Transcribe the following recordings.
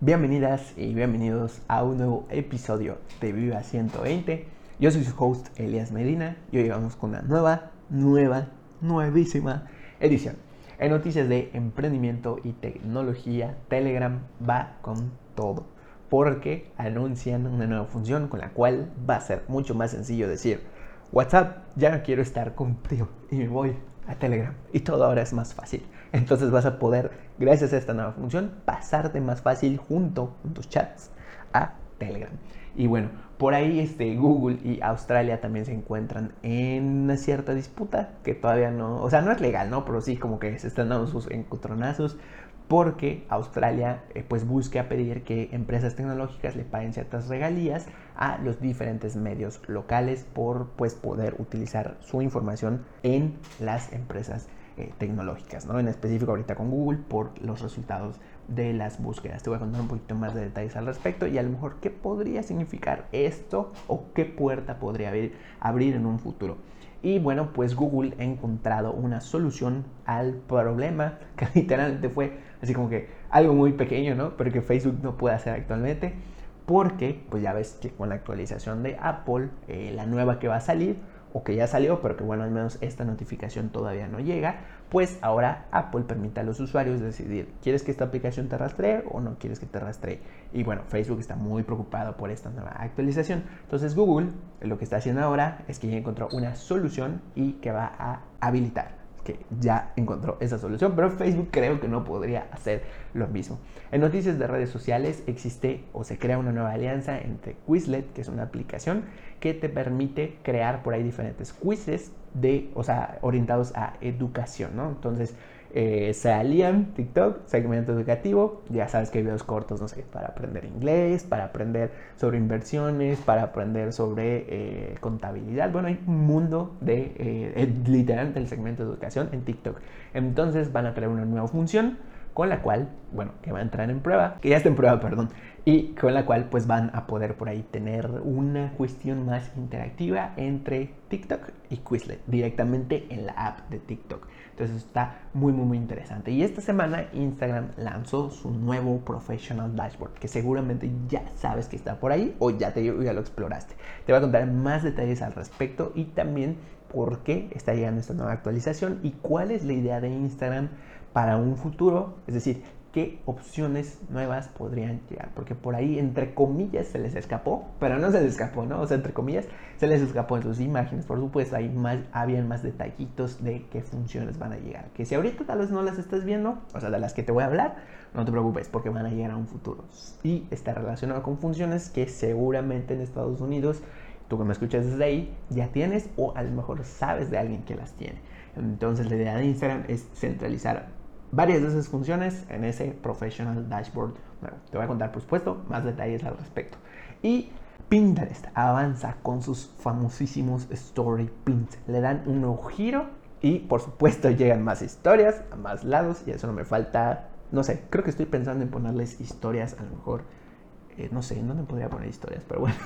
Bienvenidas y bienvenidos a un nuevo episodio de Viva 120. Yo soy su host Elias Medina y hoy vamos con una nueva, nueva, nuevísima edición. En noticias de emprendimiento y tecnología, Telegram va con todo. Porque anuncian una nueva función con la cual va a ser mucho más sencillo decir, WhatsApp, ya no quiero estar contigo y me voy a Telegram. Y todo ahora es más fácil. Entonces vas a poder, gracias a esta nueva función, pasarte más fácil junto con tus chats a Telegram. Y bueno, por ahí este, Google y Australia también se encuentran en una cierta disputa que todavía no, o sea, no es legal, ¿no? Pero sí como que se están dando sus encontronazos porque Australia eh, pues busca pedir que empresas tecnológicas le paguen ciertas regalías a los diferentes medios locales por pues poder utilizar su información en las empresas eh, tecnológicas, ¿no? En específico ahorita con Google por los resultados de las búsquedas. Te voy a contar un poquito más de detalles al respecto y a lo mejor qué podría significar esto o qué puerta podría abrir, en un futuro. Y bueno, pues Google ha encontrado una solución al problema que literalmente fue así como que algo muy pequeño, ¿no? Pero que Facebook no puede hacer actualmente. Porque, pues ya ves que con la actualización de Apple, eh, la nueva que va a salir, o que ya salió, pero que bueno, al menos esta notificación todavía no llega, pues ahora Apple permite a los usuarios decidir, ¿quieres que esta aplicación te rastree o no quieres que te rastree? Y bueno, Facebook está muy preocupado por esta nueva actualización. Entonces Google lo que está haciendo ahora es que ya encontró una solución y que va a habilitar que ya encontró esa solución, pero Facebook creo que no podría hacer lo mismo. En noticias de redes sociales existe o se crea una nueva alianza entre Quizlet, que es una aplicación que te permite crear por ahí diferentes quizzes de, o sea, orientados a educación, ¿no? Entonces, eh, se alían TikTok, segmento educativo, ya sabes que hay videos cortos, no sé, para aprender inglés, para aprender sobre inversiones, para aprender sobre eh, contabilidad. Bueno, hay un mundo de, eh, literalmente el segmento de educación en TikTok. Entonces van a crear una nueva función con la cual, bueno, que va a entrar en prueba, que ya está en prueba, perdón, y con la cual pues van a poder por ahí tener una cuestión más interactiva entre TikTok y Quizlet directamente en la app de TikTok. Entonces está muy muy muy interesante. Y esta semana Instagram lanzó su nuevo Professional Dashboard, que seguramente ya sabes que está por ahí o ya, te, ya lo exploraste. Te voy a contar más detalles al respecto y también por qué está llegando esta nueva actualización y cuál es la idea de Instagram para un futuro, es decir, qué opciones nuevas podrían llegar, porque por ahí entre comillas se les escapó, pero no se les escapó, ¿no? O sea, entre comillas se les escapó en sus imágenes, por supuesto, ahí más, habían más detallitos de qué funciones van a llegar, que si ahorita tal vez no las estás viendo, o sea, de las que te voy a hablar, no te preocupes, porque van a llegar a un futuro, y está relacionado con funciones que seguramente en Estados Unidos, tú que me escuchas desde ahí, ya tienes o a lo mejor sabes de alguien que las tiene. Entonces la idea de Instagram es centralizar varias de esas funciones en ese Professional Dashboard Te voy a contar, por supuesto, más detalles al respecto. Y Pinterest avanza con sus famosísimos Story Pins. Le dan un nuevo giro y, por supuesto, llegan más historias a más lados. Y eso no me falta, no sé, creo que estoy pensando en ponerles historias a lo mejor eh, no sé, no me podría poner historias, pero bueno,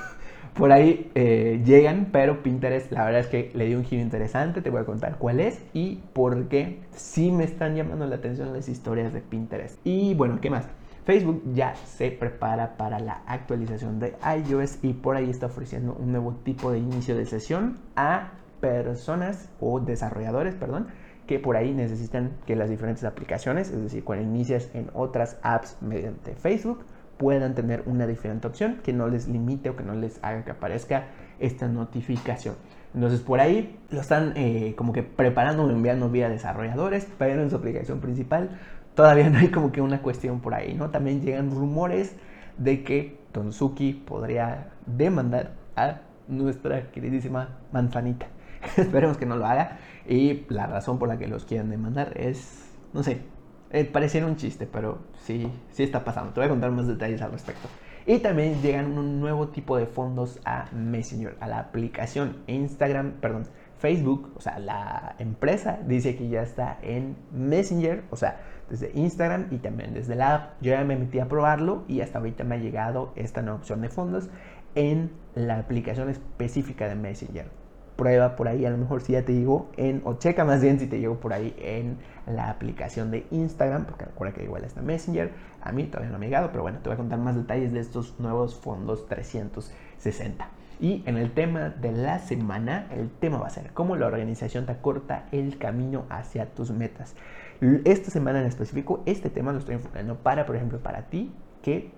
por ahí eh, llegan, pero Pinterest la verdad es que le dio un giro interesante, te voy a contar cuál es y por qué sí me están llamando la atención las historias de Pinterest. Y bueno, ¿qué más? Facebook ya se prepara para la actualización de iOS y por ahí está ofreciendo un nuevo tipo de inicio de sesión a personas o desarrolladores, perdón, que por ahí necesitan que las diferentes aplicaciones, es decir, cuando inicias en otras apps mediante Facebook, puedan tener una diferente opción que no les limite o que no les haga que aparezca esta notificación. Entonces por ahí lo están eh, como que preparando enviando vía desarrolladores, pero en su aplicación principal todavía no hay como que una cuestión por ahí, ¿no? También llegan rumores de que Suki podría demandar a nuestra queridísima manzanita. Esperemos que no lo haga y la razón por la que los quieren demandar es, no sé, eh, pareciera un chiste, pero sí, sí está pasando. Te voy a contar más detalles al respecto. Y también llegan un nuevo tipo de fondos a Messenger, a la aplicación Instagram, perdón, Facebook, o sea, la empresa dice que ya está en Messenger, o sea, desde Instagram y también desde la app. Yo ya me metí a probarlo y hasta ahorita me ha llegado esta nueva opción de fondos en la aplicación específica de Messenger. prueba por ahí, a lo mejor si ya te llegó en, o checa más bien si te llegó por ahí en la aplicación de Instagram, porque recuerda que igual está Messenger, a mí todavía no me ha llegado, pero bueno, te voy a contar más detalles de estos nuevos fondos 360. Y en el tema de la semana, el tema va a ser cómo la organización te acorta el camino hacia tus metas. Esta semana en específico, este tema lo estoy enfocando para, por ejemplo, para ti que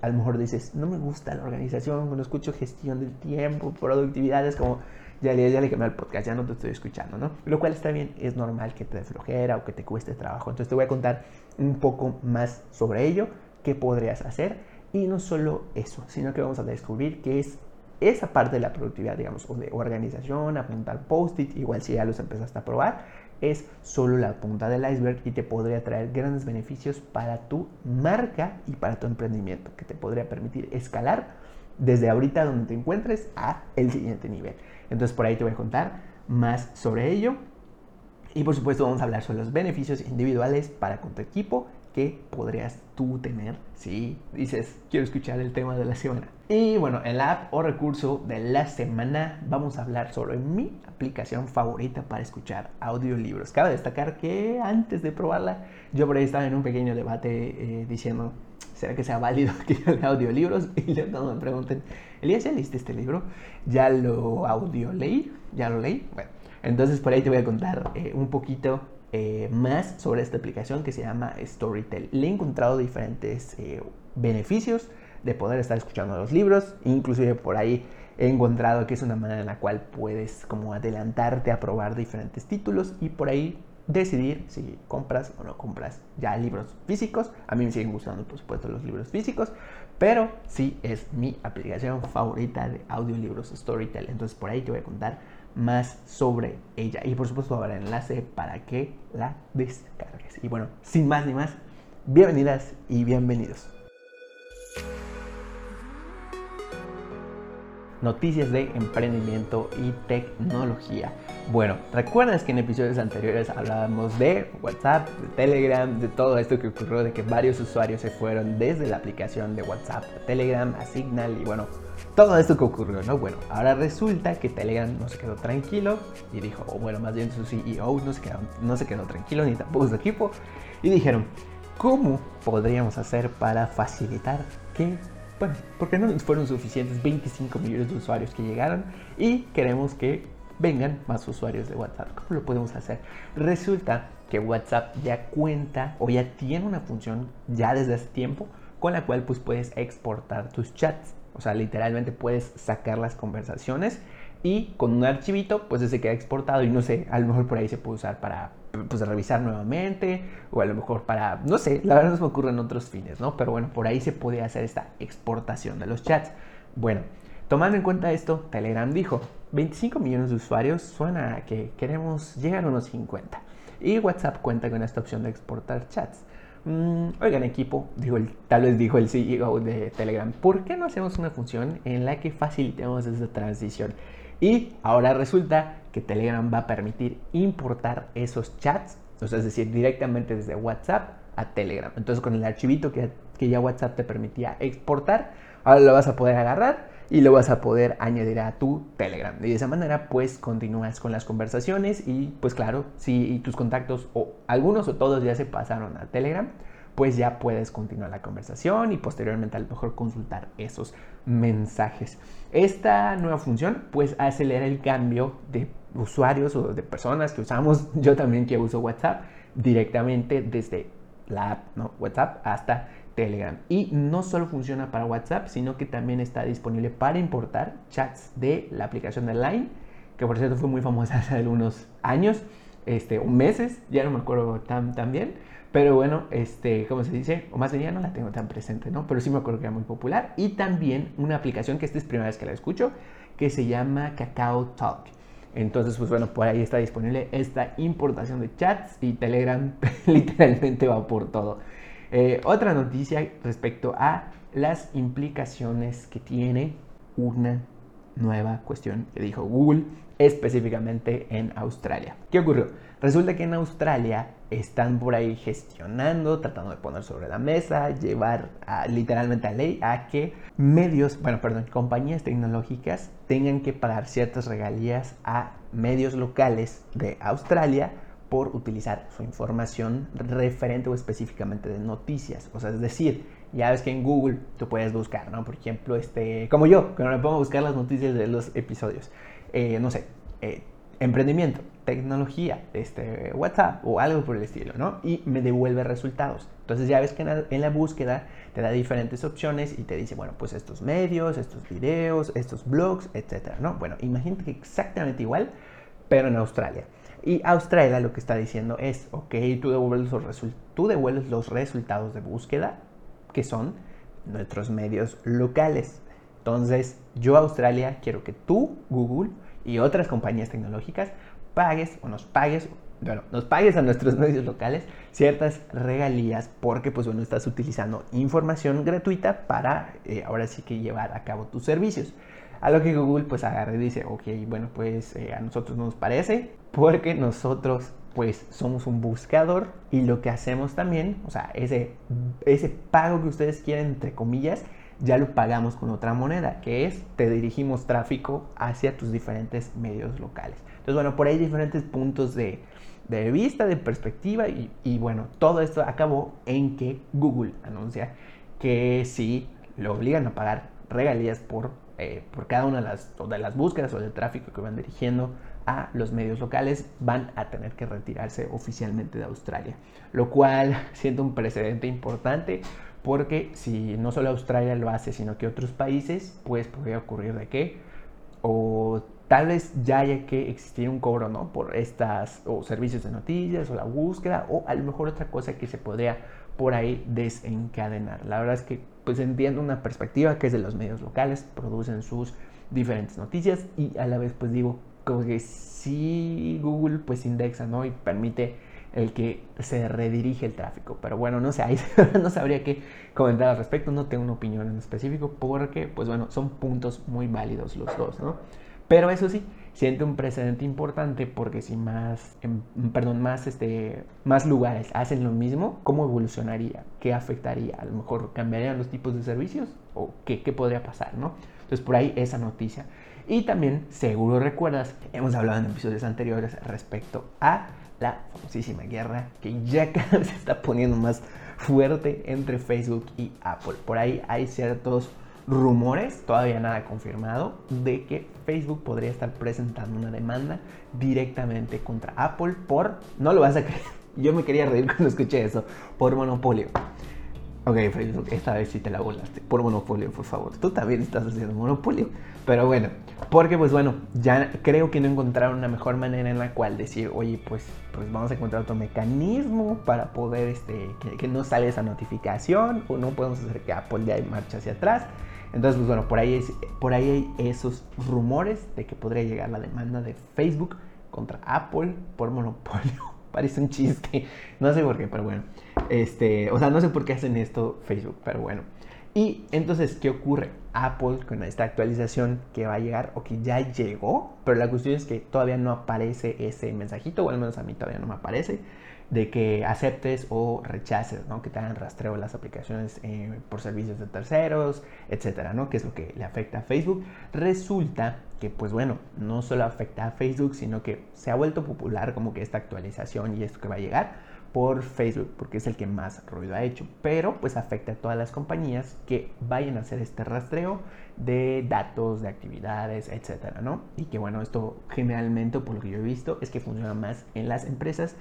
a lo mejor dices, no me gusta la organización, cuando escucho gestión del tiempo, productividad, es como, ya le, ya le el podcast, ya no te estoy escuchando, ¿no? Lo cual está bien, es normal que te flojera o que te cueste trabajo. Entonces te voy a contar un poco más sobre ello, qué podrías hacer. Y no solo eso, sino que vamos a descubrir qué es esa parte de la productividad, digamos, o de organización, apuntar post-it, igual si ya los empezaste a probar, es solo la punta del iceberg y te podría traer grandes beneficios para tu marca y para tu emprendimiento, que te podría permitir escalar desde ahorita donde te encuentres a el siguiente nivel. Entonces por ahí te voy a contar más sobre ello. Y por supuesto vamos a hablar sobre los beneficios individuales para con tu equipo que podrías tú tener si dices quiero escuchar el tema de la semana. Y bueno, el app o recurso de la semana vamos a hablar sobre mi aplicación favorita para escuchar audiolibros. Cabe destacar que antes de probarla yo por ahí estaba en un pequeño debate eh, diciendo ¿será que sea válido que yo lea audiolibros? Y luego me pregunten, Elías, ¿ya leíste este libro? ¿Ya lo audio leí? ¿Ya lo leí? Bueno, entonces por ahí te voy a contar eh, un poquito eh, más sobre esta aplicación que se llama Storytel. Le he encontrado diferentes eh, beneficios de poder estar escuchando los libros, inclusive por ahí he encontrado que es una manera en la cual puedes como adelantarte a probar diferentes títulos y por ahí decidir si compras o no compras ya libros físicos. A mí me siguen gustando por supuesto los libros físicos, pero sí es mi aplicación favorita de audiolibros Storytel. Entonces por ahí te voy a contar más sobre ella. Y por supuesto habrá enlace para que la descargues. Y bueno, sin más ni más, bienvenidas y bienvenidos. Noticias de emprendimiento y tecnología. Bueno, ¿recuerdas que en episodios anteriores hablábamos de WhatsApp, de Telegram, de todo esto que ocurrió, de que varios usuarios se fueron desde la aplicación de WhatsApp a Telegram, a Signal y bueno, todo esto que ocurrió, ¿no? Bueno, ahora resulta que Telegram no se quedó tranquilo y dijo, o bueno, más bien su CEO no se quedó, no se quedó tranquilo ni tampoco su equipo y dijeron, ¿cómo podríamos hacer para facilitar que, bueno, porque no fueron suficientes 25 millones de usuarios que llegaron y queremos que vengan más usuarios de WhatsApp? ¿Cómo lo podemos hacer? Resulta que WhatsApp ya cuenta o ya tiene una función ya desde hace tiempo con la cual pues puedes exportar tus chats. O sea, literalmente puedes sacar las conversaciones y con un archivito pues se queda exportado y no sé, a lo mejor por ahí se puede usar para pues revisar nuevamente o a lo mejor para, no sé, la verdad no se me ocurren otros fines, ¿no? Pero bueno, por ahí se puede hacer esta exportación de los chats. Bueno, tomando en cuenta esto, Telegram dijo, 25 millones de usuarios suena a que queremos llegar a unos 50. Y WhatsApp cuenta con esta opción de exportar chats. Mm, oigan equipo, digo, tal vez dijo el CEO de Telegram, ¿por qué no hacemos una función en la que facilitemos esa transición? Y ahora resulta que Telegram va a permitir importar esos chats, es decir, directamente desde WhatsApp a Telegram. Entonces con el archivito que, que ya WhatsApp te permitía exportar, ahora lo vas a poder agarrar y lo vas a poder añadir a tu Telegram. Y de esa manera pues continúas con las conversaciones y pues claro, si tus contactos o algunos o todos ya se pasaron a Telegram, pues ya puedes continuar la conversación y posteriormente a lo mejor consultar esos mensajes. Esta nueva función pues acelera el cambio de usuarios o de personas que usamos, yo también que uso WhatsApp, directamente desde la app, ¿no? WhatsApp hasta Telegram. Y no solo funciona para WhatsApp, sino que también está disponible para importar chats de la aplicación de Line, que por cierto fue muy famosa hace algunos años, este, meses, ya no me acuerdo tan, tan bien. Pero bueno, este, ¿cómo se dice? O más bien no la tengo tan presente, ¿no? Pero sí me acuerdo que era muy popular. Y también una aplicación que esta es primera vez que la escucho, que se llama Kakao Talk. Entonces, pues bueno, por ahí está disponible esta importación de chats y Telegram literalmente va por todo. Eh, otra noticia respecto a las implicaciones que tiene una nueva cuestión que dijo Google específicamente en Australia. ¿Qué ocurrió? Resulta que en Australia están por ahí gestionando, tratando de poner sobre la mesa, llevar literalmente a ley a que medios, bueno, perdón, compañías tecnológicas tengan que pagar ciertas regalías a medios locales de Australia por utilizar su información referente o específicamente de noticias. O sea, es decir, ya ves que en Google tú puedes buscar, ¿no? Por ejemplo, este, como yo, que no me pongo a buscar las noticias de los episodios. Eh, no sé, eh, emprendimiento, tecnología, este, WhatsApp o algo por el estilo, ¿no? Y me devuelve resultados. Entonces ya ves que en la, búsqueda te da diferentes opciones y te dice, bueno, pues estos medios, estos videos, estos blogs, etcétera, ¿no? Bueno, imagínate que exactamente igual, pero en Australia. Y Australia lo que está diciendo es, ok, tú devuelves los, tú devuelves los resultados de búsqueda, que son nuestros medios locales. Entonces, yo Australia quiero que tú, Google, y otras compañías tecnológicas pagues o nos pagues, bueno, nos pagues a nuestros medios locales ciertas regalías porque pues bueno, estás utilizando información gratuita para eh, ahora sí que llevar a cabo tus servicios. A lo que Google pues agarra y dice, ok, bueno pues eh, a nosotros nos parece porque nosotros pues somos un buscador y lo que hacemos también, o sea, ese, ese pago que ustedes quieren entre comillas, ya lo pagamos con otra moneda, que es te dirigimos tráfico hacia tus diferentes medios locales. Entonces, bueno, por ahí hay diferentes puntos de, vista, de perspectiva y, y, bueno, todo esto acabó en que Google anuncia que si lo obligan a pagar regalías por, eh, por cada una de las, de las búsquedas o del tráfico que van dirigiendo a los medios locales, van a tener que retirarse oficialmente de Australia. Lo cual siento un precedente importante porque si no solo Australia lo hace, sino que otros países, pues podría ocurrir de qué, o tal vez ya haya que existir un cobro, ¿no? Por estas, o servicios de noticias, o la búsqueda, o a lo mejor otra cosa que se podría por ahí desencadenar. La verdad es que pues entiendo una perspectiva que es de los medios locales, producen sus diferentes noticias y a la vez pues digo como que si Google pues indexa, ¿no? Y permite el que se redirige el tráfico. Pero bueno, no sé, ahí no sabría qué comentar al respecto, no tengo una opinión en específico porque, pues bueno, son puntos muy válidos los dos, ¿no? Pero eso sí, siente un precedente importante porque si más, em, perdón, más, este, más lugares hacen lo mismo, ¿cómo evolucionaría? ¿Qué afectaría? A lo mejor cambiarían los tipos de servicios o qué, qué podría pasar, ¿no? Entonces por ahí esa noticia. Y también, seguro recuerdas, hemos hablado en episodios anteriores respecto a la famosísima guerra que ya cada vez se está poniendo más fuerte entre Facebook y Apple. Por ahí hay ciertos rumores, todavía nada confirmado, de que Facebook podría estar presentando una demanda directamente contra Apple por, no lo vas a creer, yo me quería reír cuando escuché eso, por monopolio. Ok, Facebook, esta vez sí te la volaste. Por monopolio, por favor. Tú también estás haciendo monopolio. Pero bueno, porque pues bueno, ya creo que no encontraron una mejor manera en la cual decir, oye, pues, pues vamos a encontrar otro mecanismo para poder, este, que, no sale esa notificación o no podemos hacer que Apple ya marcha hacia atrás. Entonces, pues bueno, por ahí, por ahí hay esos rumores de que podría llegar la demanda de Facebook contra Apple por monopolio. Parece un chiste. No sé por qué, pero bueno. Este, o sea, no sé por qué hacen esto Facebook, pero bueno. Y entonces, ¿qué ocurre? Apple con esta actualización que va a llegar o que ya llegó, pero la cuestión es que todavía no aparece ese mensajito, o al menos a mí todavía no me aparece, de que aceptes o rechaces, ¿no? que te hagan rastreo las aplicaciones eh, por servicios de terceros, etcétera, ¿no? que es lo que le afecta a Facebook. Resulta que, pues bueno, no solo afecta a Facebook, sino que se ha vuelto popular como que esta actualización y esto que va a llegar por Facebook, porque es el que más ruido ha hecho, pero pues afecta a todas las compañías que vayan a hacer este rastreo de datos, de actividades, etcétera, ¿no? Y que bueno, esto generalmente, por lo que yo he visto, es que funciona más en las empresas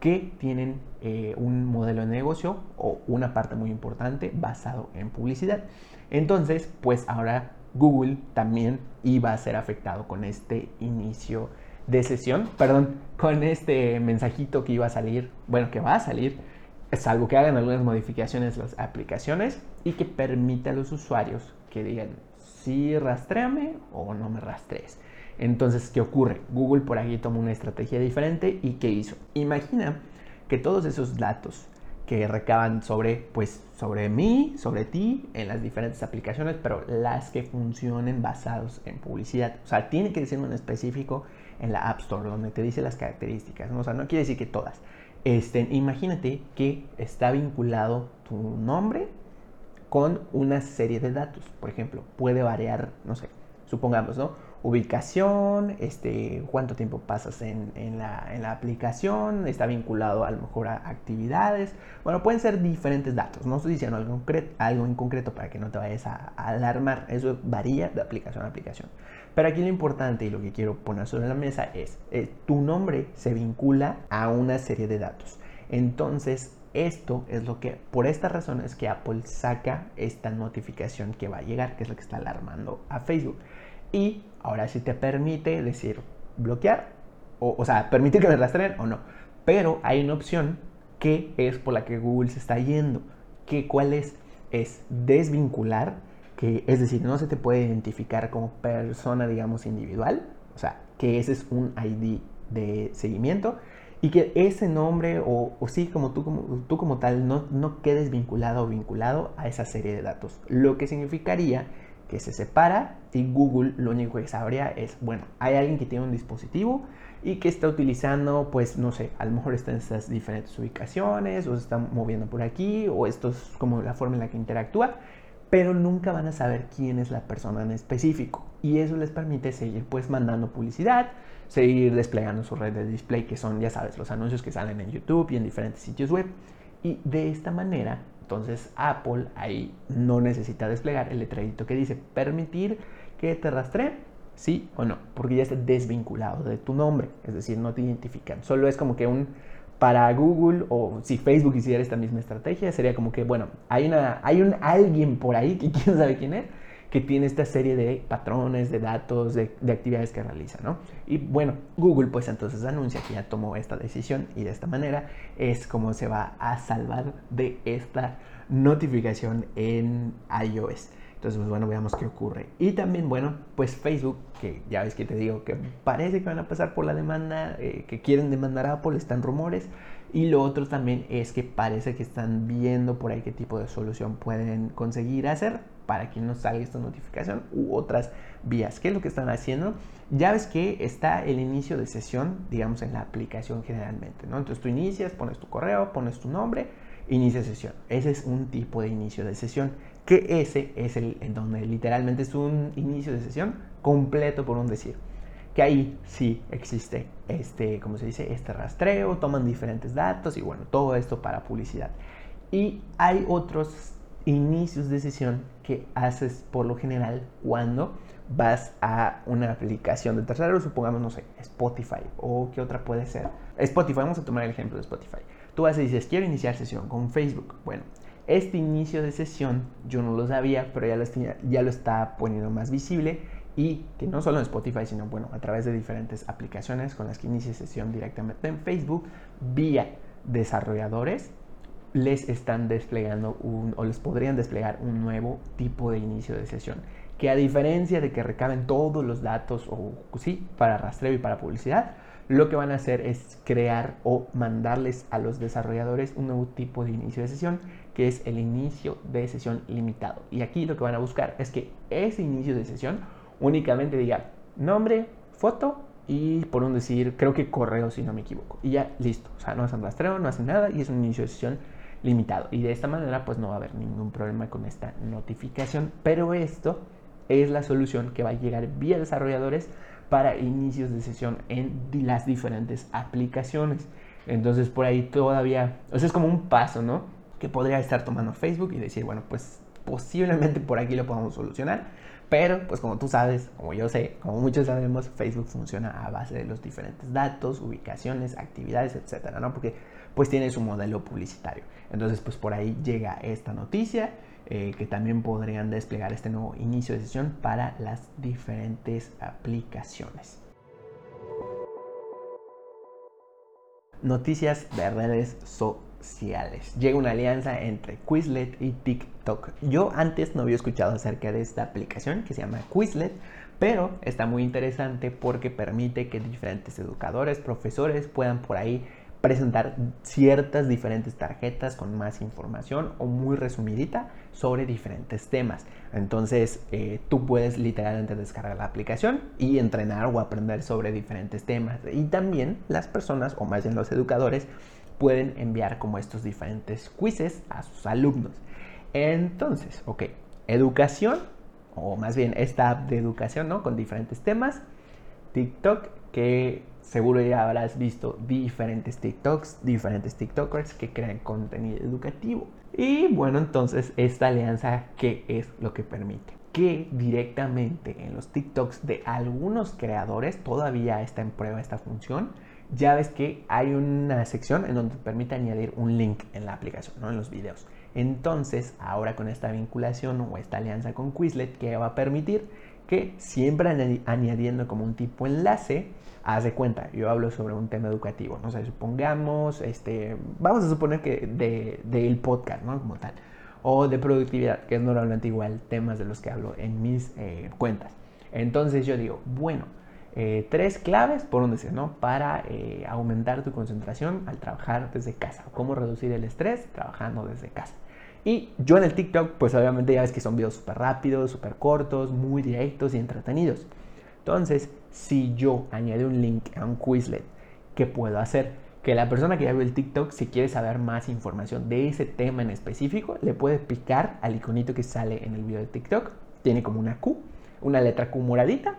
que tienen eh, un modelo de negocio o una parte muy importante basado en publicidad. Entonces, pues ahora Google también iba a ser afectado con este inicio de sesión, perdón, con este mensajito que iba a salir, bueno, que va a salir, es algo que hagan algunas modificaciones las aplicaciones y que permita a los usuarios que digan si rastreame o no me rastrees. Entonces, ¿qué ocurre? Google por aquí tomó una estrategia diferente y ¿qué hizo? Imagina que todos esos datos que recaban sobre, pues, sobre mí, sobre ti, en las diferentes aplicaciones, pero las que funcionen basados en publicidad. O sea, tiene que decir un específico en la App Store, donde te dice las características. O sea, no quiere decir que todas. Este, imagínate que está vinculado tu nombre con una serie de datos. Por ejemplo, puede variar, no sé, supongamos, ¿no? Ubicación, este, cuánto tiempo pasas en, la, aplicación, está vinculado a lo mejor a actividades. Bueno, pueden ser diferentes datos. No estoy diciendo algo, en concreto para que no te vayas a, alarmar. Eso varía de aplicación a aplicación. Pero aquí lo importante y lo que quiero poner sobre la mesa es, eh, tu nombre se vincula a una serie de datos. Entonces, esto es lo que, por esta razón es que Apple saca esta notificación que va a llegar, que es lo que está alarmando a Facebook. Y ahora sí te permite decir bloquear, o, o sea, permitir que me rastreen o no. Pero hay una opción que es por la que Google se está yendo. Que, ¿Cuál es? Es desvincular, que es decir, no se te puede identificar como persona, digamos, individual. O sea, que ese es un ID de seguimiento y que ese nombre o, o, sí, como tú, como tú como tal, no, no quedes vinculado o vinculado a esa serie de datos. Lo que significaría que se separa Google lo único que sabría es, bueno, hay alguien que tiene un dispositivo y que está utilizando, pues no sé, a lo mejor está en estas diferentes ubicaciones o se está moviendo por aquí o esto es como la forma en la que interactúa, pero nunca van a saber quién es la persona en específico. Y eso les permite seguir pues mandando publicidad, seguir desplegando su red de display que son, ya sabes, los anuncios que salen en YouTube y en diferentes sitios web. Y de esta manera entonces Apple ahí no necesita desplegar el letrerito que dice permitir que te rastree, sí o no, porque ya está desvinculado de tu nombre, es decir, no te identifican. Solo es como que un para Google o si Facebook hiciera esta misma estrategia, sería como que, bueno, hay, una, hay un alguien por ahí que quién sabe quién es, que tiene esta serie de patrones, de datos, de, actividades que realiza, ¿no? Y bueno, Google pues entonces anuncia que ya tomó esta decisión y de esta manera es como se va a salvar de esta notificación en iOS. Entonces, pues bueno, veamos qué ocurre. Y también, bueno, pues Facebook, que ya ves que te digo que parece que van a pasar por la demanda, eh, que quieren demandar a Apple, están rumores. Y lo otro también es que parece que están viendo por ahí qué tipo de solución pueden conseguir hacer para que no salga esta notificación u otras vías. ¿Qué es lo que están haciendo? Ya ves que está el inicio de sesión, digamos, en la aplicación generalmente, ¿no? Entonces tú inicias, pones tu correo, pones tu nombre, inicia sesión. Ese es un tipo de inicio de sesión, que ese es el en donde literalmente es un inicio de sesión completo por un decir. Que ahí sí existe este, como se dice, este rastreo, toman diferentes datos y bueno, todo esto para publicidad. Y hay otros inicios de sesión que haces por lo general cuando vas a una aplicación de tercero, supongamos, no sé, Spotify o qué otra puede ser. Spotify, vamos a tomar el ejemplo de Spotify. Tú vas y dices, quiero iniciar sesión con Facebook. Bueno, este inicio de sesión yo no lo sabía, pero ya lo, está, poniendo más visible y que no solo en Spotify, sino bueno, a través de diferentes aplicaciones con las que inicia sesión directamente en Facebook, vía desarrolladores les están desplegando o les podrían desplegar un nuevo tipo de inicio de sesión. Que a diferencia de que recaben todos los datos, o sí, para rastreo y para publicidad, lo que van a hacer es crear o mandarles a los desarrolladores un nuevo tipo de inicio de sesión, que es el inicio de sesión limitado. Y aquí lo que van a buscar es que ese inicio de sesión únicamente diga nombre, foto y por un decir, creo que correo si no me equivoco. Y ya listo. O sea, no hacen rastreo, no hacen nada y es un inicio de sesión limitado. Y de esta manera pues no va a haber ningún problema con esta notificación. Pero esto es la solución que va a llegar vía desarrolladores para inicios de sesión en las diferentes aplicaciones. Entonces por ahí todavía, o sea, es como un paso, ¿no? Que podría estar tomando Facebook y decir, bueno, pues posiblemente por aquí lo podamos solucionar. Pero, pues como tú sabes, como yo sé, como muchos sabemos, Facebook funciona a base de los diferentes datos, ubicaciones, actividades, etcétera, ¿no? Porque pues tiene su modelo publicitario. Entonces, pues por ahí llega esta noticia eh, que también podrían desplegar este nuevo inicio de sesión para las diferentes aplicaciones. Noticias de redes sociales. Llega una alianza entre Quizlet y TikTok. Yo antes no había escuchado acerca de esta aplicación que se llama Quizlet, pero está muy interesante porque permite que diferentes educadores, profesores puedan por ahí presentar ciertas diferentes tarjetas con más información o muy resumidita sobre diferentes temas. Entonces eh, tú puedes literalmente descargar la aplicación y entrenar o aprender sobre diferentes temas. Y también las personas, o más bien los educadores, pueden enviar como estos diferentes quizzes a sus alumnos. Entonces, ok, educación, o más bien esta app de educación, ¿no? Con diferentes temas. TikTok, que seguro ya habrás visto diferentes TikToks, diferentes TikTokers que crean contenido educativo. Y bueno, entonces esta alianza, ¿qué es lo que permite? Que directamente en los TikToks de algunos creadores todavía está en prueba esta función. Ya ves que hay una sección en donde permite añadir un link en la aplicación, ¿no? en los videos. Entonces, ahora con esta vinculación o esta alianza con Quizlet, que va a permitir que siempre añadiendo como un tipo enlace, haz de cuenta, yo hablo sobre un tema educativo, no sé, supongamos, este, vamos a suponer que del de, podcast, ¿no? Como tal, o de productividad, que es normalmente igual temas de los que hablo en mis eh, cuentas. Entonces yo digo, bueno, eh, tres claves, por un decir, ¿no? Para eh, aumentar tu concentración al trabajar desde casa. Cómo reducir el estrés trabajando desde casa. Y yo en el TikTok, pues obviamente ya ves que son videos súper rápidos, súper cortos, muy directos y entretenidos. Entonces, si yo añado un link a un Quizlet, ¿qué puedo hacer? Que la persona que ya vio el TikTok, si quiere saber más información de ese tema en específico, le puede picar al iconito que sale en el video de TikTok. Tiene como una Q, una letra Q moradita,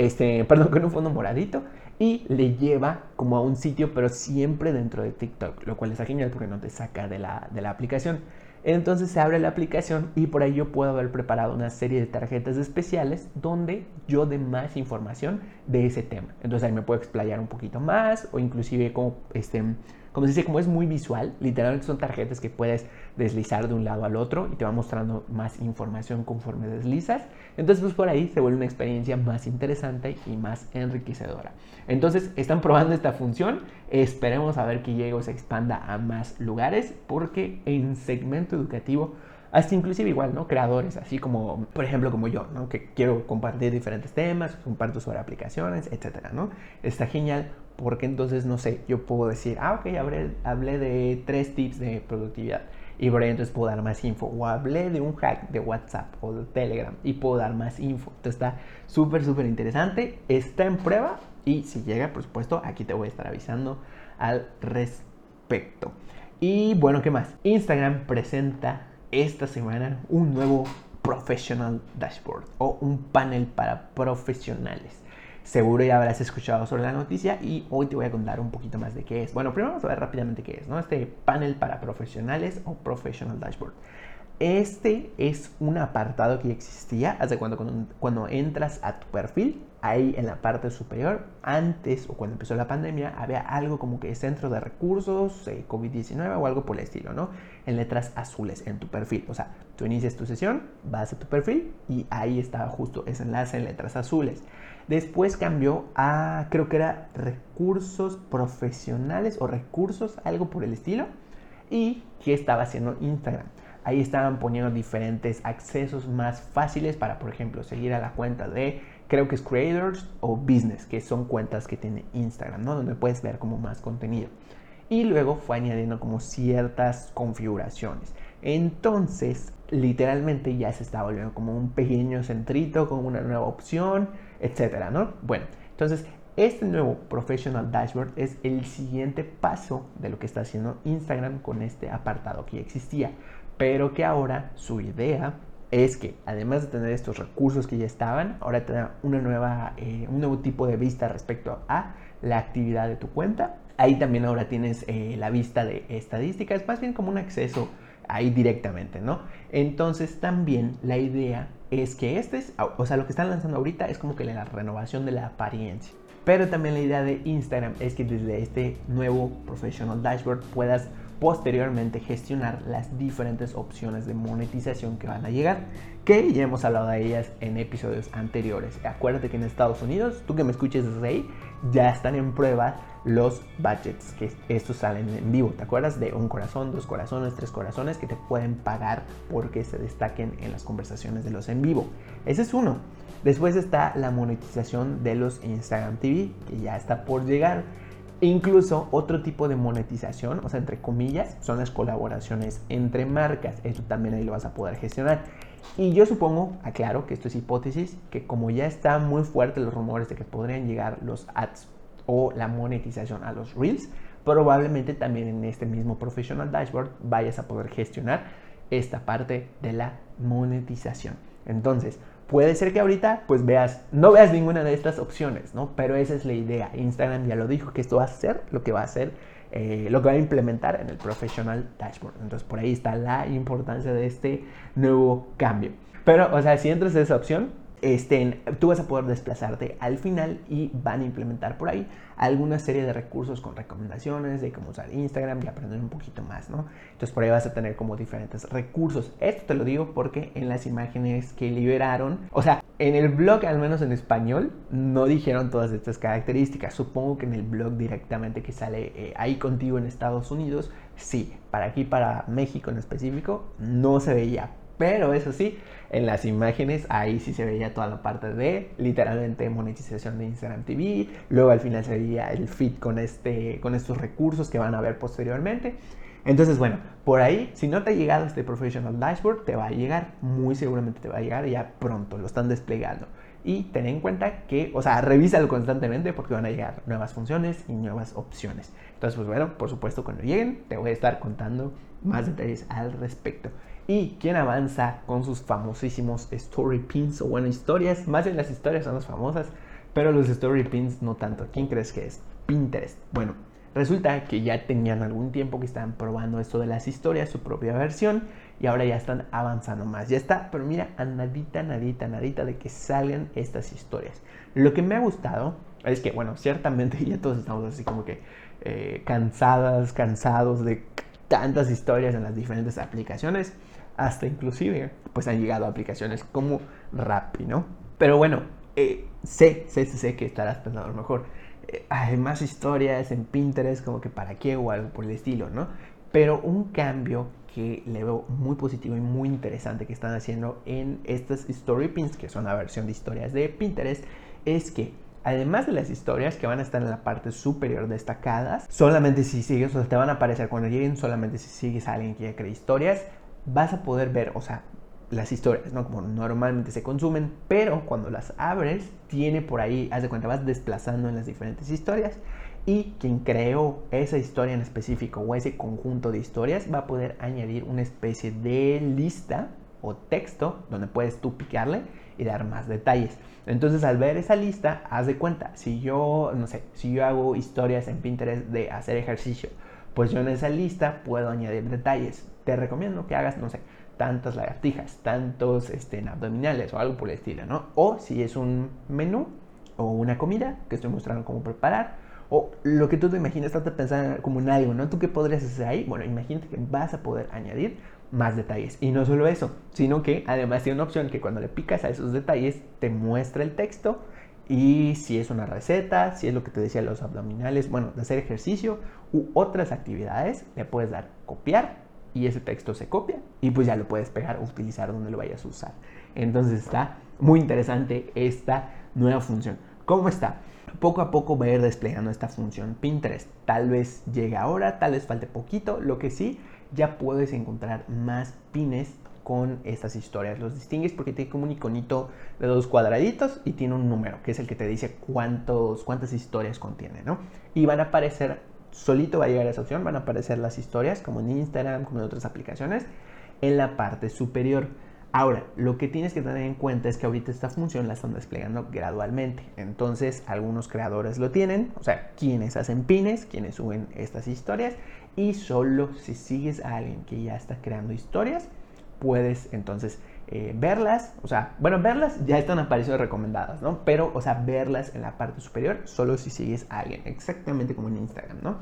este, perdón, con un fondo moradito, y le lleva como a un sitio, pero siempre dentro de TikTok, lo cual es genial porque no te saca de la, de la aplicación. Entonces se abre la aplicación y por ahí yo puedo haber preparado una serie de tarjetas especiales donde yo dé más información de ese tema. Entonces ahí me puedo explayar un poquito más o inclusive como este como se dice, como es muy visual, literalmente son tarjetas que puedes deslizar de un lado al otro y te va mostrando más información conforme deslizas. Entonces, pues por ahí se vuelve una experiencia más interesante y más enriquecedora. Entonces, están probando esta función. Esperemos a ver que llegue o se expanda a más lugares porque en segmento educativo hasta inclusive igual, ¿no? Creadores, así como, por ejemplo, como yo, ¿no? Que quiero compartir diferentes temas, comparto sobre aplicaciones, etcétera, ¿no? Está genial porque entonces, no sé, yo puedo decir, ah, ok, hablé, hablé de tres tips de productividad y por ahí entonces puedo dar más info. O hablé de un hack de WhatsApp o de Telegram y puedo dar más info. Entonces está súper, súper interesante. Está en prueba y si llega, por supuesto, aquí te voy a estar avisando al respecto. Y bueno, ¿qué más? Instagram presenta esta semana un nuevo Professional Dashboard o un panel para profesionales. Seguro ya habrás escuchado sobre la noticia y hoy te voy a contar un poquito más de qué es. Bueno, primero vamos a ver rápidamente qué es, ¿no? Este panel para profesionales o Professional Dashboard. Este es un apartado que existía hace cuando, cuando, entras a tu perfil, ahí en la parte superior, antes o cuando empezó la pandemia, había algo como que centro de recursos, eh, COVID-19 o algo por el estilo, ¿no? En letras azules en tu perfil. O sea, tú inicias tu sesión, vas a tu perfil y ahí estaba justo ese enlace en letras azules. Después cambió a, creo que era recursos profesionales o recursos, algo por el estilo. ¿Y qué estaba haciendo Instagram? Ahí estaban poniendo diferentes accesos más fáciles para, por ejemplo, seguir a la cuenta de, creo que es Creators o Business, que son cuentas que tiene Instagram, ¿no? Donde puedes ver como más contenido. Y luego fue añadiendo como ciertas configuraciones. Entonces, literalmente ya se está volviendo como un pequeño centrito con una nueva opción, etcétera, ¿no? Bueno, entonces este nuevo Professional Dashboard es el siguiente paso de lo que está haciendo Instagram con este apartado que ya existía pero que ahora su idea es que además de tener estos recursos que ya estaban, ahora te da una nueva, eh, un nuevo tipo de vista respecto a la actividad de tu cuenta. Ahí también ahora tienes eh, la vista de estadísticas, más bien como un acceso ahí directamente, ¿no? Entonces también la idea es que este es, o sea, lo que están lanzando ahorita es como que la renovación de la apariencia. Pero también la idea de Instagram es que desde este nuevo Professional Dashboard puedas posteriormente gestionar las diferentes opciones de monetización que van a llegar, que ya hemos hablado de ellas en episodios anteriores. Acuérdate que en Estados Unidos, tú que me escuches desde ahí, ya están en prueba los budgets, que estos salen en vivo. ¿Te acuerdas de un corazón, dos corazones, tres corazones que te pueden pagar porque se destaquen en las conversaciones de los en vivo? Ese es uno. Después está la monetización de los Instagram TV, que ya está por llegar. Incluso otro tipo de monetización, o sea, entre comillas, son las colaboraciones entre marcas. Eso también ahí lo vas a poder gestionar. Y yo supongo, aclaro que esto es hipótesis, que como ya están muy fuertes los rumores de que podrían llegar los ads o la monetización a los reels, probablemente también en este mismo Professional Dashboard vayas a poder gestionar esta parte de la monetización. Entonces, puede ser que ahorita pues veas, no veas ninguna de estas opciones, ¿no? Pero esa es la idea. Instagram ya lo dijo que esto va a ser lo que va a hacer, eh, lo que va a implementar en el Professional Dashboard. Entonces, por ahí está la importancia de este nuevo cambio. Pero, o sea, si entras en esa opción, este, tú vas a poder desplazarte al final y van a implementar por ahí alguna serie de recursos con recomendaciones de cómo usar Instagram y aprender un poquito más, ¿no? Entonces por ahí vas a tener como diferentes recursos. Esto te lo digo porque en las imágenes que liberaron, o sea, en el blog, al menos en español, no dijeron todas estas características. Supongo que en el blog directamente que sale eh, ahí contigo en Estados Unidos, sí. Para aquí, para México en específico, no se veía. Pero eso sí, en las imágenes ahí sí se veía toda la parte de literalmente monetización de Instagram TV. Luego al final se veía el feed con, este, con estos recursos que van a ver posteriormente. Entonces, bueno, por ahí, si no te ha llegado este Professional Dashboard, te va a llegar, muy seguramente te va a llegar ya pronto, lo están desplegando. Y ten en cuenta que, o sea, revísalo constantemente porque van a llegar nuevas funciones y nuevas opciones. Entonces, pues bueno, por supuesto, cuando lleguen, te voy a estar contando más detalles al respecto y quien avanza con sus famosísimos story pins o bueno, historias. Más bien las historias son las famosas, pero los story pins no tanto. ¿Quién crees que es? Pinterest. Bueno, resulta que ya tenían algún tiempo que estaban probando esto de las historias, su propia versión, y ahora ya están avanzando más. Ya está, pero mira, a nadita, nadita, nadita de que salgan estas historias. Lo que me ha gustado es que, bueno, ciertamente ya todos estamos así como que eh, cansadas, cansados de tantas historias en las diferentes aplicaciones hasta inclusive pues han llegado aplicaciones como Rappi, ¿no? Pero bueno, eh, sé, sé, sé, que estarás pensando mejor, eh, hay más historias en Pinterest como que para qué o algo por el estilo, ¿no? Pero un cambio que le veo muy positivo y muy interesante que están haciendo en estas Story Pins, que son la versión de historias de Pinterest, es que además de las historias que van a estar en la parte superior destacadas, solamente si sigues, o te van a aparecer cuando lleguen, solamente si sigues a alguien que ya cree historias, vas a poder ver, o sea, las historias, ¿no? Como normalmente se consumen, pero cuando las abres, tiene por ahí, haz de cuenta, vas desplazando en las diferentes historias y quien creó esa historia en específico o ese conjunto de historias va a poder añadir una especie de lista o texto donde puedes tú picarle y dar más detalles. Entonces al ver esa lista, haz de cuenta, si yo, no sé, si yo hago historias en Pinterest de hacer ejercicio, pues yo en esa lista puedo añadir detalles te recomiendo que hagas, no sé, tantas lagartijas, tantos este, abdominales o algo por el estilo, ¿no? O si es un menú o una comida que estoy mostrando cómo preparar, o lo que tú te imaginas, trata de pensar como en algo, ¿no? ¿Tú qué podrías hacer ahí? Bueno, imagínate que vas a poder añadir más detalles. Y no solo eso, sino que además tiene una opción que cuando le picas a esos detalles te muestra el texto y si es una receta, si es lo que te decía los abdominales, bueno, de hacer ejercicio u otras actividades, le puedes dar copiar y ese texto se copia y pues ya lo puedes pegar o utilizar donde lo vayas a usar. Entonces está muy interesante esta nueva función. ¿Cómo está? Poco a poco va a ir desplegando esta función Pinterest. Tal vez llegue ahora, tal vez falte poquito. Lo que sí, ya puedes encontrar más pines con estas historias. Los distingues porque tiene como un iconito de dos cuadraditos y tiene un número, que es el que te dice cuántos, cuántas historias contiene, ¿no? Y van a aparecer solito va a llegar esa opción, van a aparecer las historias como en Instagram, como en otras aplicaciones, en la parte superior. Ahora, lo que tienes que tener en cuenta es que ahorita esta función la están desplegando gradualmente. Entonces, algunos creadores lo tienen, o sea, quienes hacen pines, quienes suben estas historias, y solo si sigues a alguien que ya está creando historias, puedes entonces eh, verlas, o sea, bueno, verlas ya están apareciendo recomendadas, ¿no? Pero, o sea, verlas en la parte superior solo si sigues a alguien, exactamente como en Instagram, ¿no?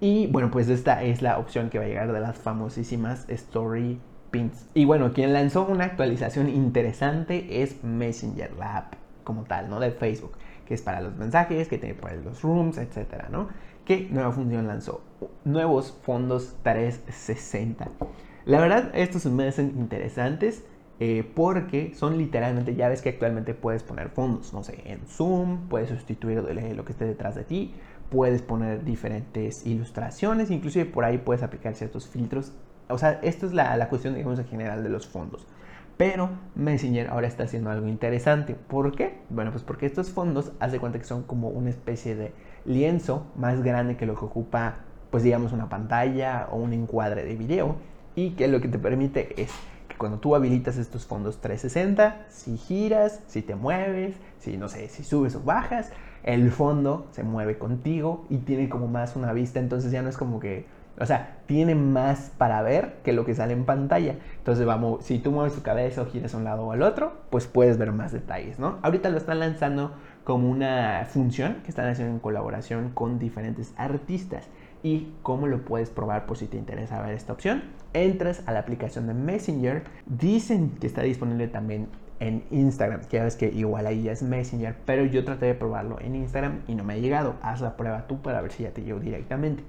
Y bueno, pues esta es la opción que va a llegar de las famosísimas Story Pins. Y bueno, quien lanzó una actualización interesante es Messenger, la app como tal, ¿no? De Facebook, que es para los mensajes, que tiene los rooms, etcétera, ¿no? ¿Qué nueva función lanzó? Nuevos fondos 360. La verdad, estos me hacen interesantes. Eh, porque son literalmente llaves que actualmente puedes poner fondos, no sé, en Zoom, puedes sustituir lo que esté detrás de ti, puedes poner diferentes ilustraciones, inclusive por ahí puedes aplicar ciertos filtros. O sea, esto es la, la cuestión, digamos, en general de los fondos. Pero Messenger ahora está haciendo algo interesante. ¿Por qué? Bueno, pues porque estos fondos, haz de cuenta que son como una especie de lienzo más grande que lo que ocupa pues digamos una pantalla o un encuadre de video y que lo que te permite es cuando tú habilitas estos fondos 360, si giras, si te mueves, si no sé, si subes o bajas, el fondo se mueve contigo y tiene como más una vista, entonces ya no es como que, o sea, tiene más para ver que lo que sale en pantalla. Entonces vamos, si tú mueves tu cabeza o giras a un lado o al otro, pues puedes ver más detalles, ¿no? Ahorita lo están lanzando como una función que están haciendo en colaboración con diferentes artistas. ¿Y cómo lo puedes probar por si te interesa ver esta opción? Entras a la aplicación de Messenger. Dicen que está disponible también en Instagram. Ya ves que igual ahí ya es Messenger, pero yo traté de probarlo en Instagram y no me ha llegado. Haz la prueba tú para ver si ya te llegó directamente.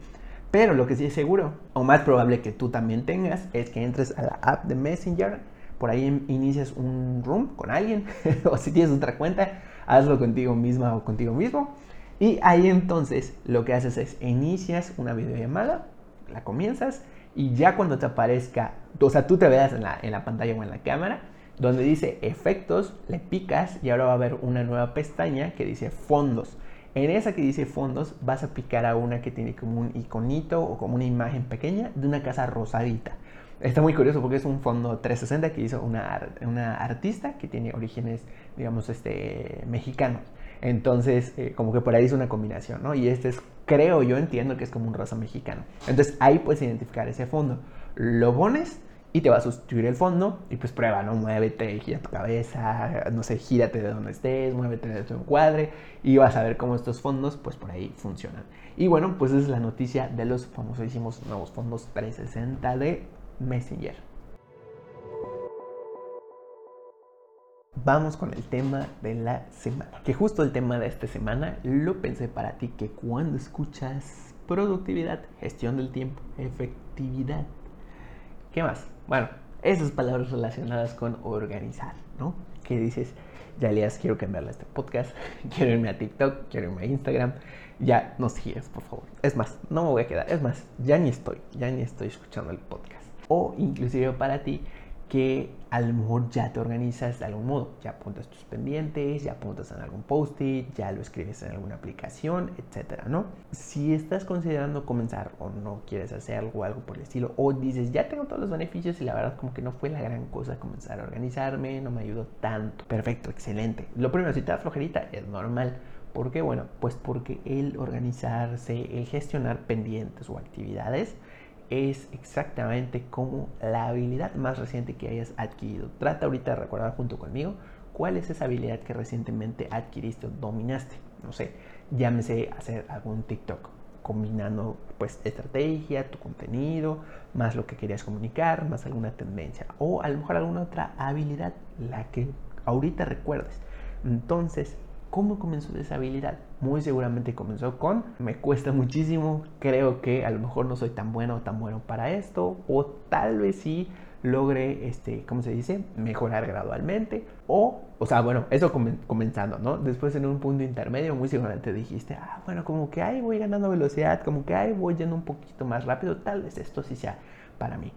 Pero lo que sí es seguro, o más probable que tú también tengas, es que entres a la app de Messenger, por ahí inicias un room con alguien, o si tienes otra cuenta, hazlo contigo misma o contigo mismo y ahí entonces lo que haces es inicias una videollamada, la comienzas y ya cuando te aparezca, o sea, tú te veas en la, en la pantalla o en la cámara, donde dice efectos, le picas y ahora va a haber una nueva pestaña que dice fondos. En esa que dice fondos vas a picar a una que tiene como un iconito o como una imagen pequeña de una casa rosadita. Está muy curioso porque es un fondo 360 que hizo una, una artista que tiene orígenes, digamos, este, mexicanos. Entonces, eh, como que por ahí es una combinación, ¿no? Y este es, creo yo, entiendo que es como un rosa mexicano. Entonces, ahí puedes identificar ese fondo. Lo pones y te va a sustituir el fondo y pues prueba, ¿no? Muévete, gira tu cabeza, no sé, gírate de donde estés, muévete de tu encuadre y vas a ver cómo estos fondos pues por ahí funcionan. Y bueno, pues esa es la noticia de los famosísimos nuevos fondos 360 de Messenger. Vamos con el tema de la semana. Que justo el tema de esta semana lo pensé para ti que cuando escuchas productividad, gestión del tiempo, efectividad. ¿Qué más? Bueno, esas palabras relacionadas con organizar, ¿no? Que dices, ya leas, quiero cambiarle este podcast, quiero irme a TikTok, quiero irme a Instagram, ya no sigues, por favor. Es más, no me voy a quedar, es más, ya ni estoy, ya ni estoy escuchando el podcast. O inclusive para ti que a lo mejor ya te organizas de algún modo, ya apuntas tus pendientes, ya apuntas en algún post-it, ya lo escribes en alguna aplicación, etcétera, ¿no? Si estás considerando comenzar o no quieres hacer algo, algo por el estilo, o dices, ya tengo todos los beneficios y la verdad como que no fue la gran cosa comenzar a organizarme, no me ayudó tanto. Perfecto, excelente. Lo primero, si te da flojerita, es normal. ¿Por qué? Bueno, pues porque el organizarse, el gestionar pendientes o actividades, es exactamente como la habilidad más reciente que hayas adquirido. Trata ahorita de recordar junto conmigo cuál es esa habilidad que recientemente adquiriste o dominaste. No sé, llámese hacer algún TikTok combinando pues estrategia, tu contenido, más lo que querías comunicar, más alguna tendencia o a lo mejor alguna otra habilidad, la que ahorita recuerdes. Entonces, ¿Cómo comenzó esa habilidad? Muy seguramente comenzó con, me cuesta muchísimo, creo que a lo mejor no soy tan bueno o tan bueno para esto, o tal vez sí logre, este, ¿cómo se dice? Mejorar gradualmente, o, o sea, bueno, eso comenzando, ¿no? Después en un punto intermedio, muy seguramente dijiste, ah, bueno, como que ahí voy ganando velocidad, como que ahí voy yendo un poquito más rápido, tal vez esto sí sea para mí.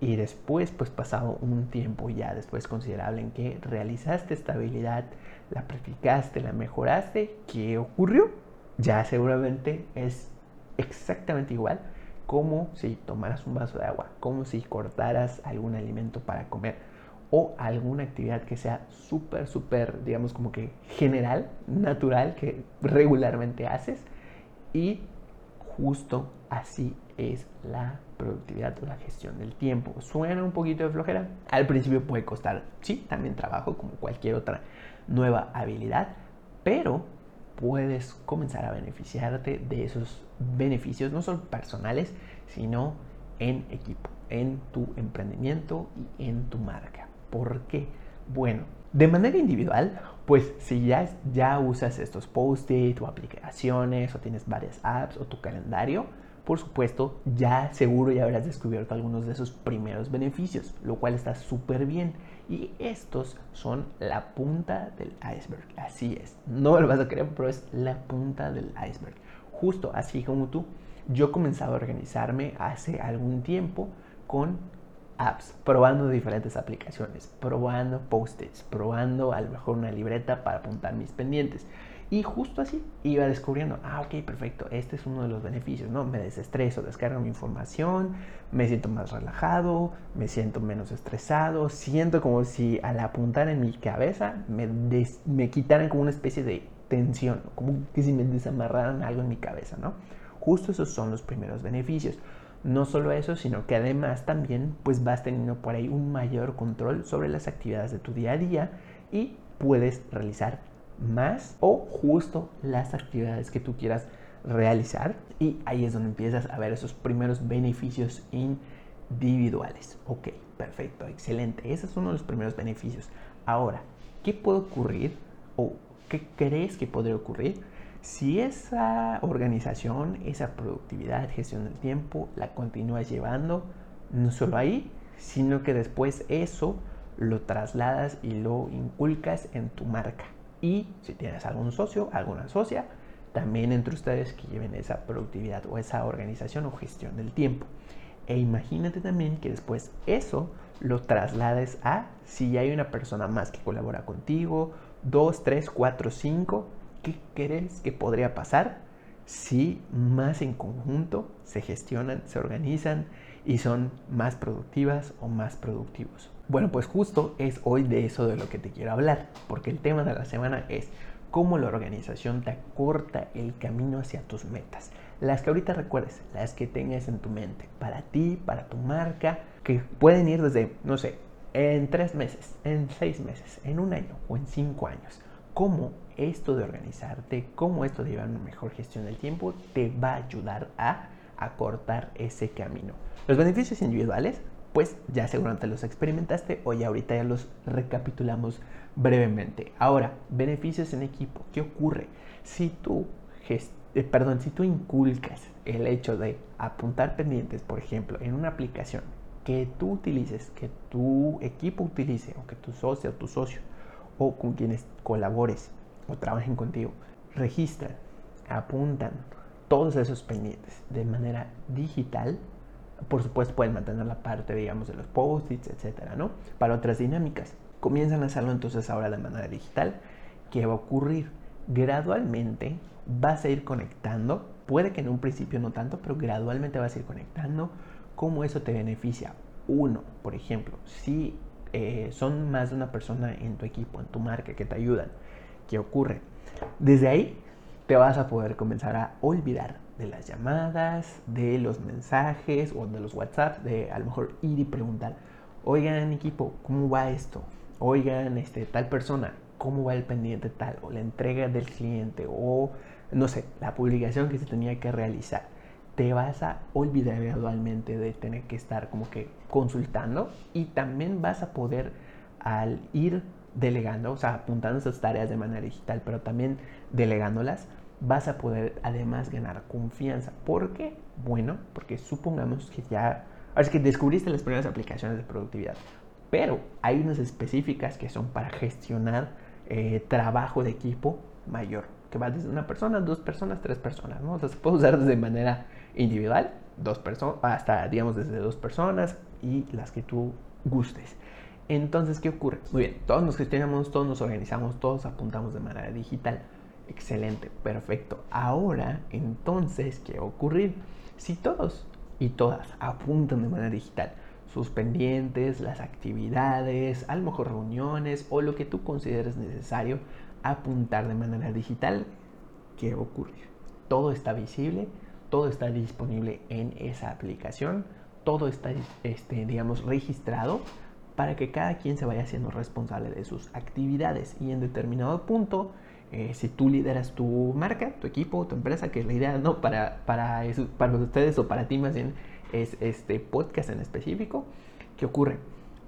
Y después, pues pasado un tiempo ya después considerable en que realizaste esta habilidad, la practicaste, la mejoraste, ¿qué ocurrió? Ya seguramente es exactamente igual como si tomaras un vaso de agua, como si cortaras algún alimento para comer o alguna actividad que sea súper, súper, digamos como que general, natural, que regularmente haces y justo así es la productividad o la gestión del tiempo. Suena un poquito de flojera. Al principio puede costar, sí, también trabajo como cualquier otra nueva habilidad, pero puedes comenzar a beneficiarte de esos beneficios, no solo personales, sino en equipo, en tu emprendimiento y en tu marca. ¿Por qué? Bueno, de manera individual, pues si ya, ya usas estos post-it o aplicaciones o tienes varias apps o tu calendario, por supuesto, ya seguro ya habrás descubierto algunos de esos primeros beneficios, lo cual está súper bien. Y estos son la punta del iceberg. Así es. No lo vas a creer, pero es la punta del iceberg. Justo así como tú, yo comenzaba a organizarme hace algún tiempo con apps, probando diferentes aplicaciones, probando post-its, probando a lo mejor una libreta para apuntar mis pendientes. Y justo así iba descubriendo, ah, ok, perfecto, este es uno de los beneficios, ¿no? Me desestreso, descargo mi información, me siento más relajado, me siento menos estresado, siento como si al apuntar en mi cabeza me, me quitaran como una especie de tensión, como que si me desamarraran algo en mi cabeza, ¿no? Justo esos son los primeros beneficios. No solo eso, sino que además también pues vas teniendo por ahí un mayor control sobre las actividades de tu día a día y puedes realizar más o justo las actividades que tú quieras realizar y ahí es donde empiezas a ver esos primeros beneficios individuales. Ok, perfecto, excelente. Ese es uno de los primeros beneficios. Ahora, ¿qué puede ocurrir o qué crees que podría ocurrir si esa organización, esa productividad, gestión del tiempo, la continúas llevando, no solo ahí, sino que después eso lo trasladas y lo inculcas en tu marca. Y si tienes algún socio, alguna socia, también entre ustedes que lleven esa productividad o esa organización o gestión del tiempo. E imagínate también que después eso lo traslades a si hay una persona más que colabora contigo, dos, tres, cuatro, cinco, ¿Qué crees que podría pasar si más en conjunto se gestionan, se organizan y son más productivas o más productivos? Bueno, pues justo es hoy de eso de lo que te quiero hablar, porque el tema de la semana es cómo la organización te acorta el camino hacia tus metas. Las que ahorita recuerdes, las que tengas en tu mente, para ti, para tu marca, que pueden ir desde, no sé, en tres meses, en seis meses, en un año o en cinco años cómo esto de organizarte, cómo esto de llevar una mejor gestión del tiempo te va a ayudar a acortar ese camino. Los beneficios individuales, pues ya seguramente los experimentaste o ya ahorita ya los recapitulamos brevemente. Ahora, beneficios en equipo. ¿Qué ocurre? Si tú, eh, perdón, si tú inculcas el hecho de apuntar pendientes, por ejemplo, en una aplicación que tú utilices, que tu equipo utilice o que tu socio o tu socio o con quienes colabores o trabajen contigo, registran, apuntan todos esos pendientes de manera digital. Por supuesto, pueden mantener la parte, digamos, de los post-its, etcétera, ¿no? Para otras dinámicas. Comienzan a hacerlo entonces ahora de manera digital. ¿Qué va a ocurrir? Gradualmente vas a ir conectando. Puede que en un principio no tanto, pero gradualmente vas a ir conectando. ¿Cómo eso te beneficia? Uno, por ejemplo, si eh, son más de una persona en tu equipo, en tu marca, que te ayudan. ¿Qué ocurre? Desde ahí te vas a poder comenzar a olvidar de las llamadas, de los mensajes o de los WhatsApp, de a lo mejor ir y preguntar, oigan equipo, ¿cómo va esto? Oigan, este, tal persona, ¿cómo va el pendiente tal? O la entrega del cliente o, no sé, la publicación que se tenía que realizar te vas a olvidar gradualmente de tener que estar como que consultando y también vas a poder al ir delegando, o sea, apuntando esas tareas de manera digital, pero también delegándolas, vas a poder además ganar confianza. ¿Por qué? Bueno, porque supongamos que ya, es que descubriste las primeras aplicaciones de productividad, pero hay unas específicas que son para gestionar eh, trabajo de equipo mayor, que va desde una persona, dos personas, tres personas, ¿no? O sea, se puede usar de manera individual, dos personas, hasta digamos desde dos personas y las que tú gustes. Entonces, ¿qué ocurre? Muy bien, todos nos gestionamos, todos nos organizamos, todos apuntamos de manera digital. Excelente, perfecto. Ahora, entonces, ¿qué va a ocurrir? Si todos y todas apuntan de manera digital sus pendientes, las actividades, a lo mejor reuniones o lo que tú consideres necesario apuntar de manera digital, ¿qué va a ocurrir? Todo está visible, todo está disponible en esa aplicación, todo está, este, digamos, registrado para que cada quien se vaya haciendo responsable de sus actividades y en determinado punto, eh, si tú lideras tu marca, tu equipo, tu empresa, que es la idea, ¿no? Para, para, eso, para ustedes o para ti más bien es este podcast en específico, ¿qué ocurre?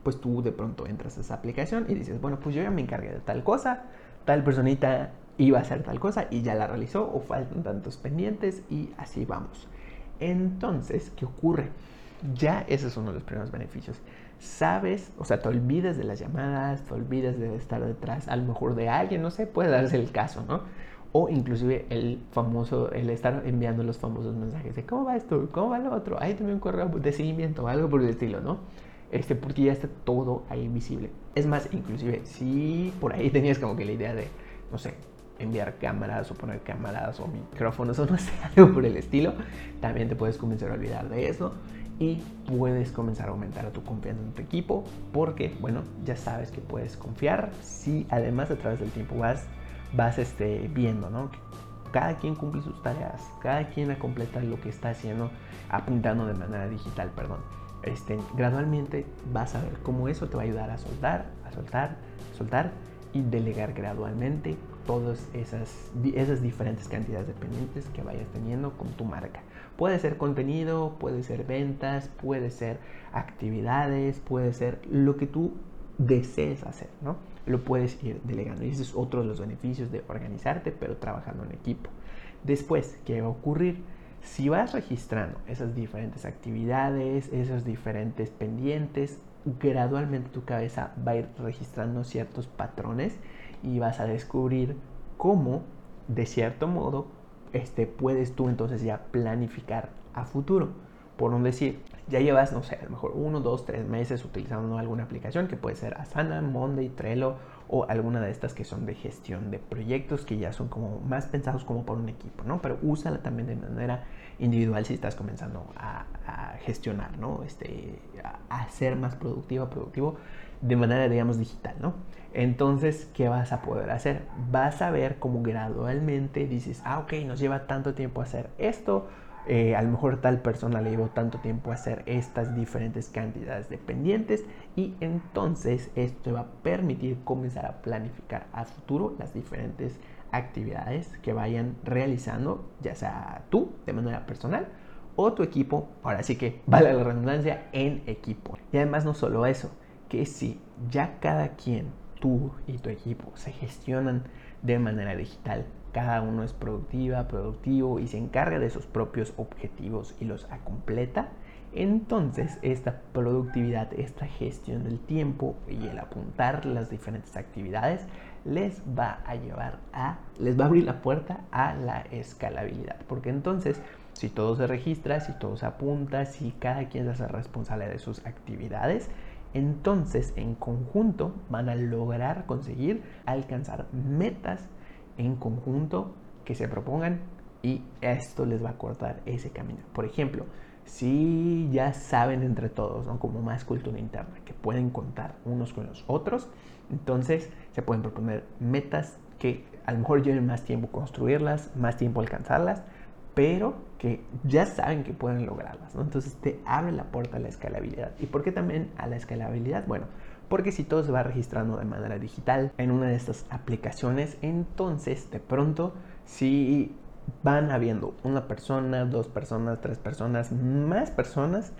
Pues tú de pronto entras a esa aplicación y dices, bueno, pues yo ya me encargué de tal cosa, tal personita iba a hacer tal cosa y ya la realizó o faltan tantos pendientes y así vamos. Entonces, ¿qué ocurre? Ya ese es uno de los primeros beneficios. Sabes, o sea, te olvides de las llamadas, te olvides de estar detrás a lo mejor de alguien, no sé, puede darse el caso, ¿no? O inclusive el famoso, el estar enviando los famosos mensajes de cómo va esto, cómo va lo otro, ahí también un correo de seguimiento algo por el estilo, ¿no? Este, porque ya está todo ahí visible. Es más, inclusive, si por ahí tenías como que la idea de, no sé, enviar cámaras o poner cámaras o micrófonos o no sé, algo por el estilo. También te puedes comenzar a olvidar de eso y puedes comenzar a aumentar tu confianza en tu equipo porque, bueno, ya sabes que puedes confiar si además a través del tiempo vas, vas este, viendo, ¿no? cada quien cumple sus tareas, cada quien completa lo que está haciendo, apuntando de manera digital, perdón. Este, gradualmente vas a ver cómo eso te va a ayudar a soltar, a soltar, a soltar y delegar gradualmente todas esas, esas diferentes cantidades de pendientes que vayas teniendo con tu marca. Puede ser contenido, puede ser ventas, puede ser actividades, puede ser lo que tú desees hacer, ¿no? Lo puedes ir delegando. Y ese es otro de los beneficios de organizarte, pero trabajando en equipo. Después, ¿qué va a ocurrir? Si vas registrando esas diferentes actividades, esos diferentes pendientes, gradualmente tu cabeza va a ir registrando ciertos patrones y vas a descubrir cómo, de cierto modo, este, puedes tú entonces ya planificar a futuro. Por un decir, ya llevas, no sé, a lo mejor uno, dos, tres meses utilizando alguna aplicación que puede ser Asana, Monday, Trello o alguna de estas que son de gestión de proyectos que ya son como más pensados como por un equipo, ¿no? Pero úsala también de manera individual si estás comenzando a, gestionar, ¿no? Este, a, a, ser más productivo, productivo de manera, digamos, digital, ¿no? Entonces, ¿qué vas a poder hacer? Vas a ver cómo gradualmente dices, ah, ok, nos lleva tanto tiempo hacer esto, eh, a lo mejor tal persona le llevó tanto tiempo hacer estas diferentes cantidades de pendientes y entonces esto te va a permitir comenzar a planificar a futuro las diferentes actividades que vayan realizando, ya sea tú de manera personal o tu equipo, ahora sí que vale la redundancia, en equipo. Y además no solo eso, que si ya cada quien, tú y tu equipo, se gestionan de manera digital, cada uno es productiva, productivo y se encarga de sus propios objetivos y los completa, entonces esta productividad, esta gestión del tiempo y el apuntar las diferentes actividades les va a llevar a, les va a abrir la puerta a la escalabilidad. Porque entonces, si todo se registra, si todo se apunta, si cada quien se hace responsable de sus actividades, entonces en conjunto van a lograr conseguir alcanzar metas en conjunto que se propongan y esto les va a cortar ese camino. Por ejemplo, si ya saben entre todos, ¿no? como más cultura interna, que pueden contar unos con los otros, entonces se pueden proponer metas que a lo mejor lleven más tiempo construirlas, más tiempo alcanzarlas, pero que ya saben que pueden lograrlas. ¿no? Entonces te abre la puerta a la escalabilidad. ¿Y por qué también a la escalabilidad? Bueno, porque si todo se va registrando de manera digital en una de estas aplicaciones, entonces de pronto si van habiendo una persona, dos personas, tres personas, más personas,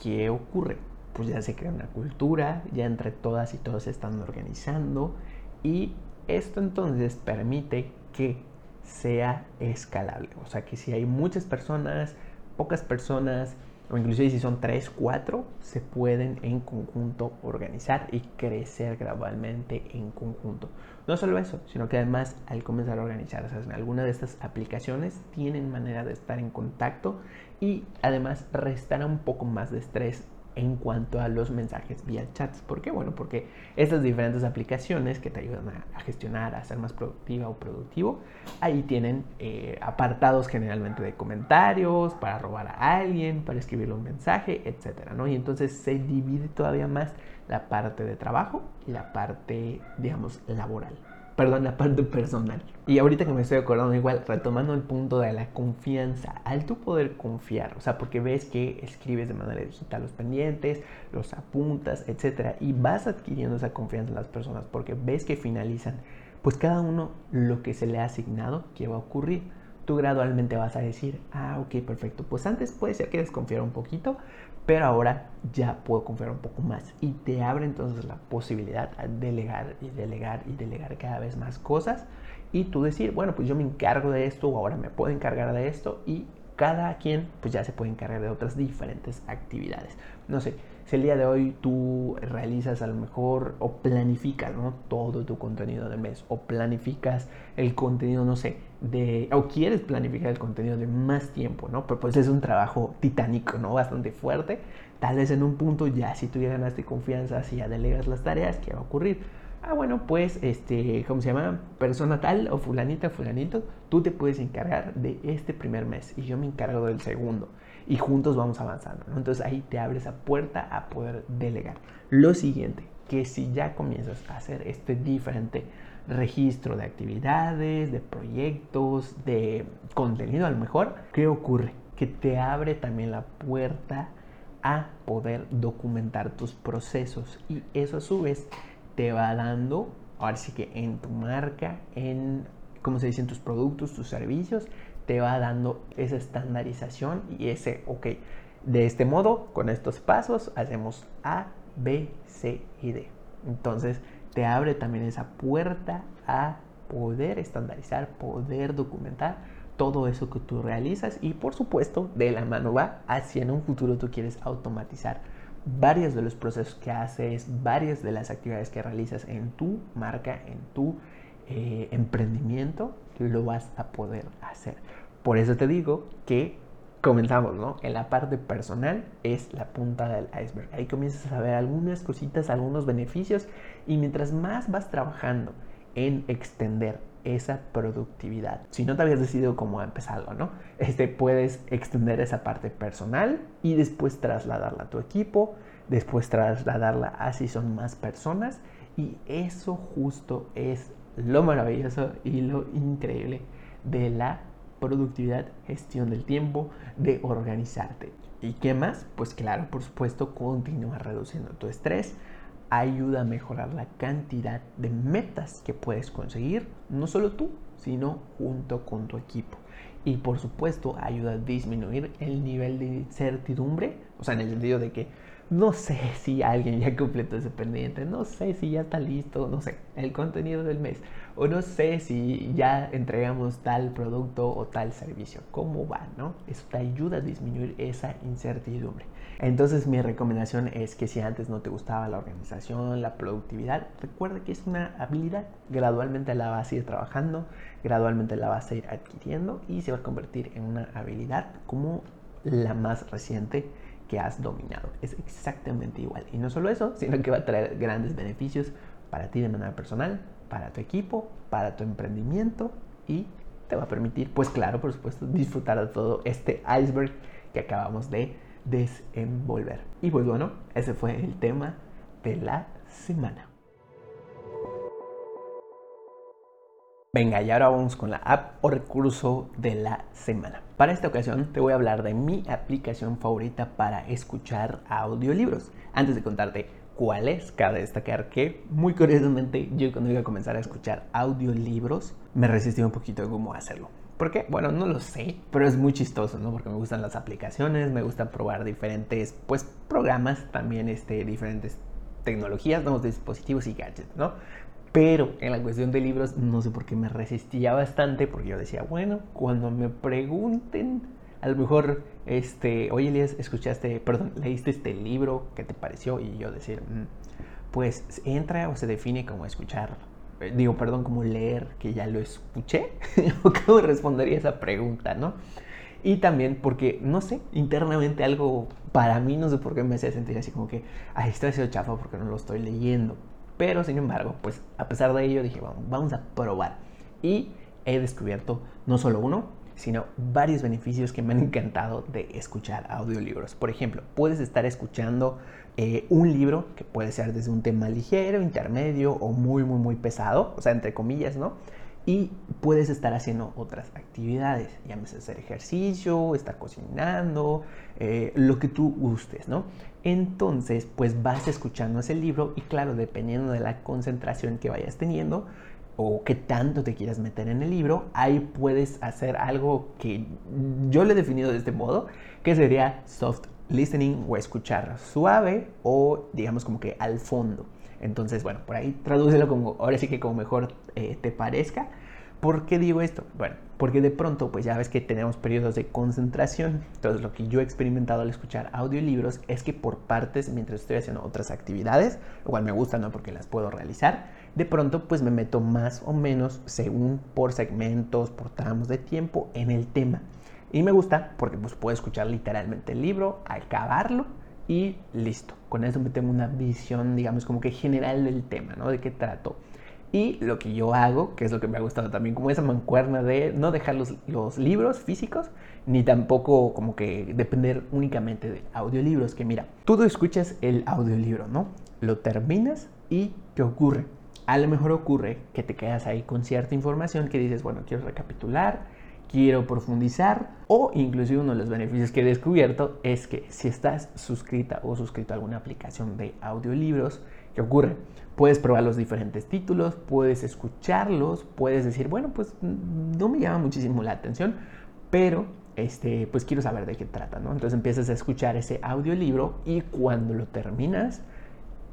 ¿qué ocurre? Pues ya se crea una cultura, ya entre todas y todos se están organizando y esto entonces permite que sea escalable. O sea que si hay muchas personas, pocas personas, o inclusive si son 3, 4, se pueden en conjunto organizar y crecer gradualmente en conjunto. No solo eso, sino que además al comenzar a organizarse en alguna de estas aplicaciones tienen manera de estar en contacto y además restará un poco más de estrés en cuanto a los mensajes vía chats. ¿Por qué? Bueno, porque estas diferentes aplicaciones que te ayudan a, gestionar, a ser más productiva o productivo, ahí tienen eh, apartados generalmente de comentarios, para robar a alguien, para escribirle un mensaje, etcétera. Y entonces se divide todavía más la parte de trabajo y la parte, digamos, laboral perdón, la parte personal. Y ahorita que me estoy acordando igual, retomando el punto de la confianza, al tú poder confiar, o sea, porque ves que escribes de manera digital los pendientes, los apuntas, etcétera, y vas adquiriendo esa confianza en las personas porque ves que finalizan, pues cada uno lo que se le ha asignado, ¿qué va a ocurrir? Tú gradualmente vas a decir, ah, ok, perfecto, pues antes puede ser que desconfiara un poquito, pero ahora ya puedo confiar un poco más y te abre entonces la posibilidad a delegar y delegar y delegar cada vez más cosas y tú decir, bueno, pues yo me encargo de esto o ahora me puedo encargar de esto y cada quien pues ya se puede encargar de otras diferentes actividades. No sé, el día de hoy tú realizas a lo mejor o planificas ¿no? todo tu contenido del mes o planificas el contenido, no sé, de, o quieres planificar el contenido de más tiempo, ¿no? Pero pues es un trabajo titánico, ¿no? Bastante fuerte. Tal vez en un punto ya si tú ya ganaste confianza, si ya delegas las tareas, ¿qué va a ocurrir? ah, bueno, pues, este, ¿cómo se llama? Persona tal o fulanita, fulanito, tú te puedes encargar de este primer mes y yo me encargo del segundo y juntos vamos avanzando. Entonces ahí te abre esa puerta a poder delegar. Lo siguiente, que si ya comienzas a hacer este diferente registro de actividades, de proyectos, de contenido a lo mejor, ¿qué ocurre? Que te abre también la puerta a poder documentar tus procesos y eso a su vez te va dando, ahora sí que en tu marca, en, ¿cómo se dicen? Tus productos, tus servicios, te va dando esa estandarización y ese, ok, de este modo, con estos pasos, hacemos A, B, C y D. Entonces, te abre también esa puerta a poder estandarizar, poder documentar todo eso que tú realizas y por supuesto de la mano va hacia en un futuro tú quieres automatizar varios de los procesos que haces, varias de las actividades que realizas en tu marca, en tu eh, emprendimiento, lo vas a poder hacer. Por eso te digo que comenzamos, ¿no? En la parte personal es la punta del iceberg. Ahí comienzas a ver algunas cositas, algunos beneficios y mientras más vas trabajando en extender esa productividad. Si no te habías decidido cómo empezarlo, ¿no? Este, puedes extender esa parte personal y después trasladarla a tu equipo, después trasladarla a si son más personas y eso justo es lo maravilloso y lo increíble de la productividad, gestión del tiempo, de organizarte. ¿Y qué más? Pues claro, por supuesto, continúa reduciendo tu estrés, ayuda a mejorar la cantidad de metas que puedes conseguir, no solo tú, sino junto con tu equipo. Y por supuesto ayuda a disminuir el nivel de incertidumbre, o sea, en el sentido de que no sé si alguien ya completó ese pendiente, no sé si ya está listo, no sé, el contenido del mes, o no sé si ya entregamos tal producto o tal servicio, cómo va, ¿no? Eso te ayuda a disminuir esa incertidumbre. Entonces mi recomendación es que si antes no te gustaba la organización, la productividad, recuerda que es una habilidad, gradualmente la vas a ir trabajando, gradualmente la vas a ir adquiriendo y se va a convertir en una habilidad como la más reciente que has dominado. Es exactamente igual. Y no solo eso, sino que va a traer grandes beneficios para ti de manera personal, para tu equipo, para tu emprendimiento y te va a permitir, pues claro, por supuesto, disfrutar de todo este iceberg que acabamos de desenvolver. Y pues bueno, ese fue el tema de la semana. Venga, y ahora vamos con la app o recurso de la semana. Para esta ocasión te voy a hablar de mi aplicación favorita para escuchar audiolibros. Antes de contarte cuál es, cabe destacar que muy curiosamente yo cuando iba a comenzar a escuchar audiolibros me resistí un poquito de cómo hacerlo. ¿Por qué? Bueno, no lo sé, pero es muy chistoso, ¿no? Porque me gustan las aplicaciones, me gusta probar diferentes, pues, programas, también este, diferentes tecnologías, nuevos dispositivos y gadgets, ¿no? Pero en la cuestión de libros, no sé por qué me resistía bastante, porque yo decía, bueno, cuando me pregunten, a lo mejor, este, oye Elías, escuchaste, perdón, leíste este libro, ¿qué te pareció? Y yo decir, mm, pues entra o se define como escuchar, eh, digo, perdón, como leer, que ya lo escuché, o cómo respondería esa pregunta, ¿no? Y también porque, no sé, internamente algo para mí, no sé por qué me hacía sentir así como que, ay, estoy haciendo chafa porque no lo estoy leyendo. Pero sin embargo, pues a pesar de ello dije, vamos, vamos a probar. Y he descubierto no solo uno, sino varios beneficios que me han encantado de escuchar audiolibros. Por ejemplo, puedes estar escuchando eh, un libro que puede ser desde un tema ligero, intermedio o muy, muy, muy pesado, o sea, entre comillas, ¿no? Y puedes estar haciendo otras actividades, llámese hacer ejercicio, estar cocinando, eh, lo que tú gustes, ¿no? Entonces, pues vas escuchando ese libro y claro, dependiendo de la concentración que vayas teniendo o qué tanto te quieras meter en el libro, ahí puedes hacer algo que yo le he definido de este modo, que sería soft listening o escuchar suave o digamos como que al fondo. Entonces, bueno, por ahí tradúcelo como, ahora sí que como mejor eh, te parezca. ¿Por qué digo esto? Bueno, porque de pronto, pues ya ves que tenemos periodos de concentración. Entonces, lo que yo he experimentado al escuchar audiolibros es que por partes, mientras estoy haciendo otras actividades, lo cual me gusta, ¿no? Porque las puedo realizar, de pronto, pues me meto más o menos según por segmentos, por tramos de tiempo en el tema. Y me gusta porque pues puedo escuchar literalmente el libro, acabarlo y listo. Con eso me tengo una visión, digamos, como que general del tema, ¿no? De qué trato. Y lo que yo hago, que es lo que me ha gustado también, como esa mancuerna de no dejar los, libros físicos, ni tampoco como que depender únicamente de audiolibros, que mira, tú escuchas el audiolibro, ¿no? Lo terminas y ¿qué ocurre? A lo mejor ocurre que te quedas ahí con cierta información que dices, bueno, quiero recapitular, quiero profundizar o inclusive uno de los beneficios que he descubierto es que si estás suscrita o suscrito a alguna aplicación de audiolibros, ¿qué ocurre? Puedes probar los diferentes títulos, puedes escucharlos, puedes decir, bueno, pues no me llama muchísimo la atención, pero este, pues quiero saber de qué trata, ¿no? Entonces empiezas a escuchar ese audiolibro y cuando lo terminas,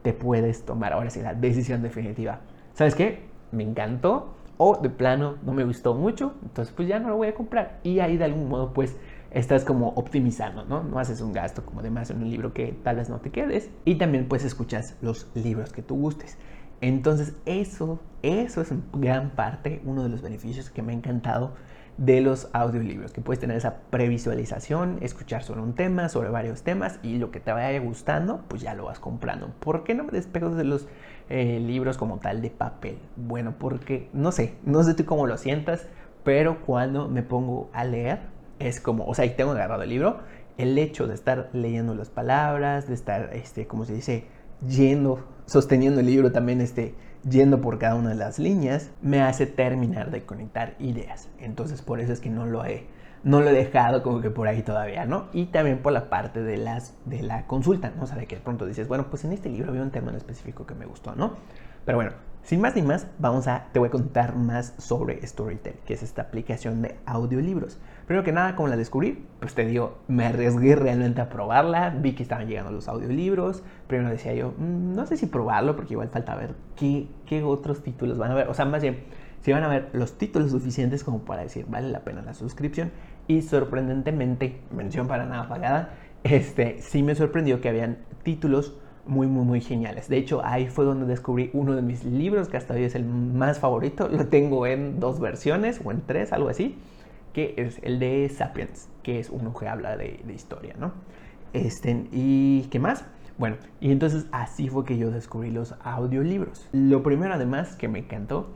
te puedes tomar ahora sí la decisión definitiva. ¿Sabes qué? Me encantó, o de plano no me gustó mucho, entonces pues ya no lo voy a comprar. Y ahí de algún modo pues estás como optimizando, ¿no? No haces un gasto como de más en un libro que tal vez no te quedes. Y también pues escuchas los libros que tú gustes. Entonces eso, eso es en gran parte uno de los beneficios que me ha encantado de los audiolibros, que puedes tener esa previsualización, escuchar sobre un tema, sobre varios temas y lo que te vaya gustando, pues ya lo vas comprando. ¿Por qué no me despego de los eh, libros como tal de papel? Bueno, porque no sé, no sé tú cómo lo sientas, pero cuando me pongo a leer, es como, o sea, y tengo agarrado el libro, el hecho de estar leyendo las palabras, de estar, este, como se dice, yendo, sosteniendo el libro también, este, yendo por cada una de las líneas, me hace terminar de conectar ideas. Entonces por eso es que no lo he, no lo he dejado como que por ahí todavía, ¿no? Y también por la parte de, las, de la consulta, ¿no? O sea, de que de pronto dices, bueno, pues en este libro había un tema en específico que me gustó, ¿no? Pero bueno, sin más ni más, vamos a, te voy a contar más sobre Storytel, que es esta aplicación de audiolibros. Primero que nada, como la descubrí, pues te digo, me arriesgué realmente a probarla, vi que estaban llegando los audiolibros, primero decía yo, mm, no sé si probarlo, porque igual falta ver qué, qué otros títulos van a ver, o sea, más bien, si van a ver los títulos suficientes como para decir, vale la pena la suscripción, y sorprendentemente, mención para nada pagada, este, sí me sorprendió que habían títulos muy, muy, muy geniales. De hecho, ahí fue donde descubrí uno de mis libros, que hasta hoy es el más favorito. Lo tengo en dos versiones o en tres, algo así, que es el de Sapiens, que es uno que habla de, historia, ¿no? Este, ¿Y qué más? Bueno, y entonces así fue que yo descubrí los audiolibros. Lo primero además que me encantó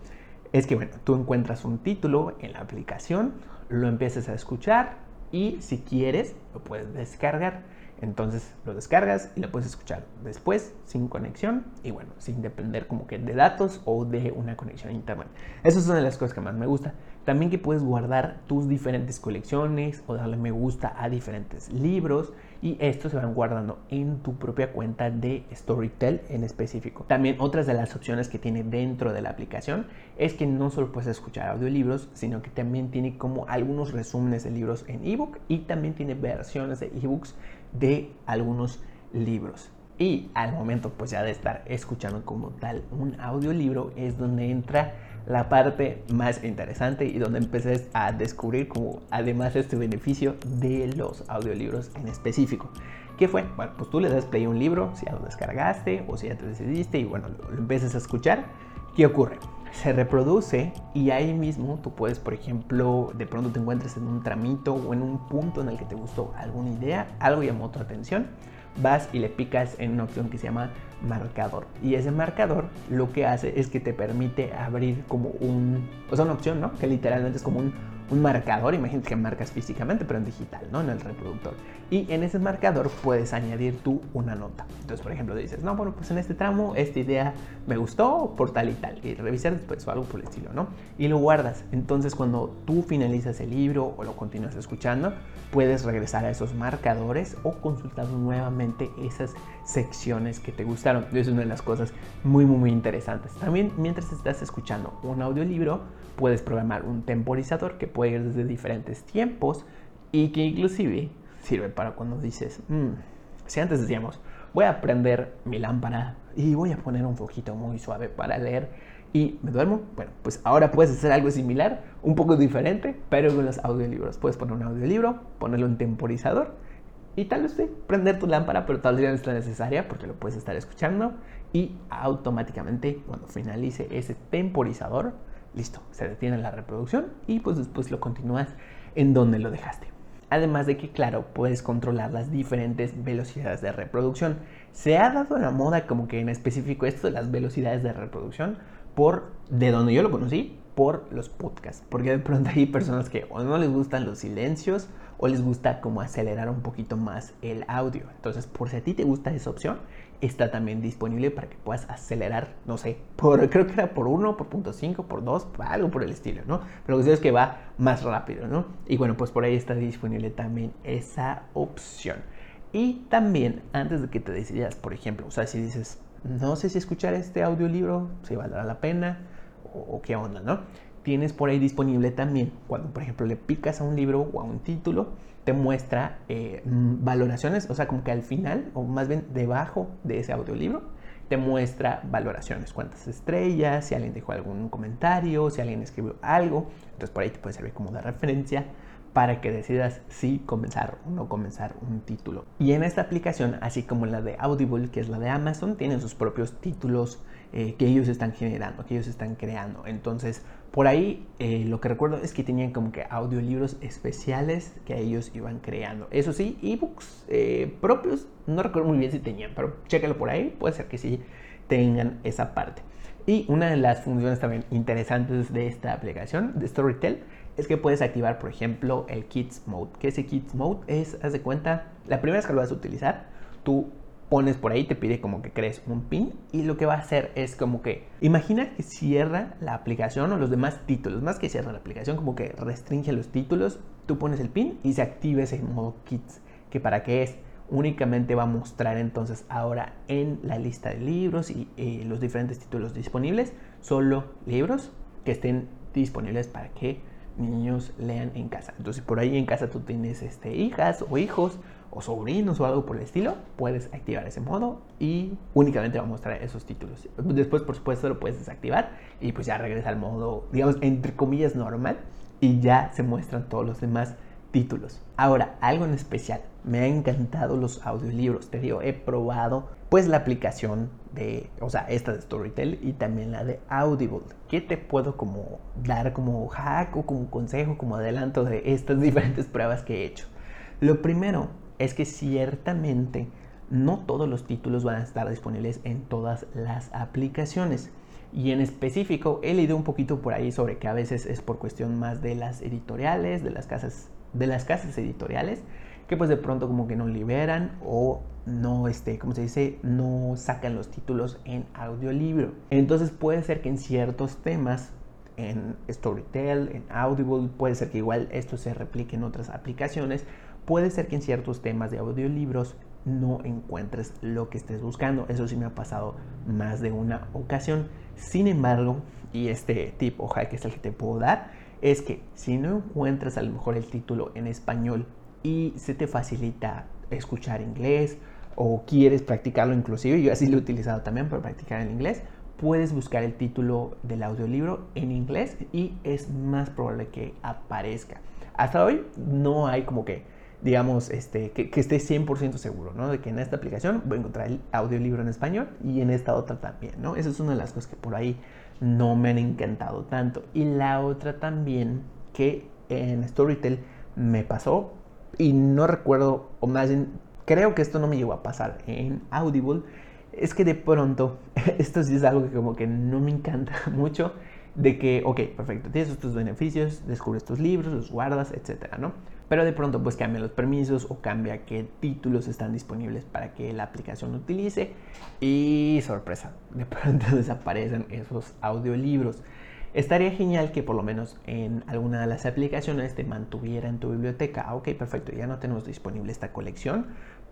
es que, bueno, tú encuentras un título en la aplicación, lo empiezas a escuchar y si quieres lo puedes descargar. Entonces lo descargas y lo puedes escuchar después sin conexión y bueno, sin depender como que de datos o de una conexión a internet. Esa es una de las cosas que más me gusta. También que puedes guardar tus diferentes colecciones o darle me gusta a diferentes libros y estos se van guardando en tu propia cuenta de Storytel en específico. También otras de las opciones que tiene dentro de la aplicación es que no solo puedes escuchar audiolibros, sino que también tiene como algunos resúmenes de libros en ebook y también tiene versiones de ebooks de algunos libros. Y al momento pues ya de estar escuchando como tal un audiolibro es donde entra la parte más interesante y donde empecé a descubrir como además este beneficio de los audiolibros en específico. ¿Qué fue? Bueno, pues tú le das play a un libro, si ya lo descargaste o si ya te decidiste y bueno, lo, lo a escuchar. ¿Qué ocurre? Se reproduce y ahí mismo tú puedes, por ejemplo, de pronto te encuentres en un tramito o en un punto en el que te gustó alguna idea, algo llamó tu atención vas y le picas en una opción que se llama marcador. Y ese marcador lo que hace es que te permite abrir como un, o sea, una opción, ¿no? Que literalmente es como un, un marcador, imagínate que marcas físicamente, pero en digital, ¿no? En el reproductor. Y en ese marcador puedes añadir tú una nota. Entonces, por ejemplo, dices, no, bueno, pues en este tramo esta idea me gustó por tal y tal. Y revisar después algo por el estilo, ¿no? Y lo guardas. Entonces, cuando tú finalizas el libro o lo continúas escuchando, puedes regresar a esos marcadores o consultar nuevamente esas secciones que te gustaron. Es una de las cosas muy, muy, muy interesantes. También, mientras estás escuchando un audiolibro, puedes programar un temporizador que puede ir desde diferentes tiempos y que inclusive sirve para cuando dices, mm, si antes decíamos, voy a prender mi lámpara y voy a poner un fojito muy suave para leer y me duermo, bueno, pues ahora puedes hacer algo similar, un poco diferente, pero con los audiolibros. Puedes poner un audiolibro, ponerlo en temporizador y tal vez sí, prender tu lámpara, pero tal vez no es necesaria porque lo puedes estar escuchando y automáticamente cuando finalice ese temporizador, listo, se detiene la reproducción y pues después lo continúas en donde lo dejaste. Además de que, claro, puedes controlar las diferentes velocidades de reproducción. Se ha dado la moda como que en específico esto de las velocidades de reproducción por, de donde yo lo conocí, por los podcasts. Porque de pronto hay personas que o no les gustan los silencios o les gusta como acelerar un poquito más el audio. Entonces, por si a ti te gusta esa opción, está también disponible para que puedas acelerar, no sé, por, creo que era por 1, por punto 5, por 2, algo por el estilo, ¿no? Pero lo que es que va más rápido, ¿no? Y bueno, pues por ahí está disponible también esa opción. Y también, antes de que te decidas, por ejemplo, o sea, si dices, no sé si escuchar este audiolibro, si valdrá la pena o, o qué onda, ¿no? Tienes por ahí disponible también, cuando por ejemplo le picas a un libro o a un título, te muestra eh, mm, valoraciones, o sea, como que al final, o más bien debajo de ese audiolibro, te muestra valoraciones, cuántas estrellas, si alguien dejó algún comentario, si alguien escribió algo. Entonces por ahí te puede servir como de referencia para que decidas si comenzar o no comenzar un título. Y en esta aplicación, así como la de Audible, que es la de Amazon, tienen sus propios títulos eh, que ellos están generando, que ellos están creando. Entonces, por ahí eh, lo que recuerdo es que tenían como que audiolibros especiales que ellos iban creando. Eso sí, ebooks eh, propios, no recuerdo muy bien si tenían, pero chécalo por ahí, puede ser que sí tengan esa parte. Y una de las funciones también interesantes de esta aplicación, de Storytel, es que puedes activar, por ejemplo, el Kids Mode. Que ese Kids Mode es, haz de cuenta, la primera vez que lo vas a utilizar, tú pones por ahí, te pide como que crees un pin y lo que va a hacer es como que, imagina que cierra la aplicación o los demás títulos, más que cierra la aplicación, como que restringe los títulos, tú pones el pin y se activa ese modo Kids, que para qué es, únicamente va a mostrar entonces ahora en la lista de libros y eh, los diferentes títulos disponibles, solo libros que estén disponibles para que niños lean en casa. Entonces por ahí en casa tú tienes este, hijas o hijos o sobrinos o algo por el estilo, puedes activar ese modo y únicamente va a mostrar esos títulos. Después, por supuesto, lo puedes desactivar y pues ya regresa al modo, digamos, entre comillas normal y ya se muestran todos los demás títulos. Ahora, algo en especial, me han encantado los audiolibros, te digo, he probado pues la aplicación de, o sea, esta de Storytel y también la de Audible. ¿Qué te puedo como dar como hack o como consejo, como adelanto de estas diferentes pruebas que he hecho? Lo primero es que ciertamente no todos los títulos van a estar disponibles en todas las aplicaciones. Y en específico he leído un poquito por ahí sobre que a veces es por cuestión más de las editoriales, de las casas, de las casas editoriales, que pues de pronto como que no liberan o no, este, como se dice, no sacan los títulos en audiolibro. Entonces puede ser que en ciertos temas, en Storytel, en Audible, puede ser que igual esto se replique en otras aplicaciones, puede ser que en ciertos temas de audiolibros no encuentres lo que estés buscando. Eso sí me ha pasado más de una ocasión. Sin embargo, y este tip o hack es el que te puedo dar, es que si no encuentras a lo mejor el título en español y se te facilita escuchar inglés o quieres practicarlo inclusive, yo así lo he utilizado también para practicar el inglés, puedes buscar el título del audiolibro en inglés y es más probable que aparezca. Hasta hoy no hay como que digamos, este, que, que esté 100% seguro, ¿no? De que en esta aplicación voy a encontrar el audiolibro en español y en esta otra también, ¿no? Esa es una de las cosas que por ahí no me han encantado tanto. Y la otra también que en Storytel me pasó y no recuerdo, o más bien, creo que esto no me llegó a pasar en Audible, es que de pronto, esto sí es algo que como que no me encanta mucho, de que, ok, perfecto, tienes estos beneficios, descubres tus libros, los guardas, etcétera, ¿no? Pero de pronto pues cambia los permisos o cambia qué títulos están disponibles para que la aplicación utilice y sorpresa, de pronto desaparecen esos audiolibros. Estaría genial que por lo menos en alguna de las aplicaciones te mantuviera en tu biblioteca. Ah, ok, perfecto, ya no tenemos disponible esta colección,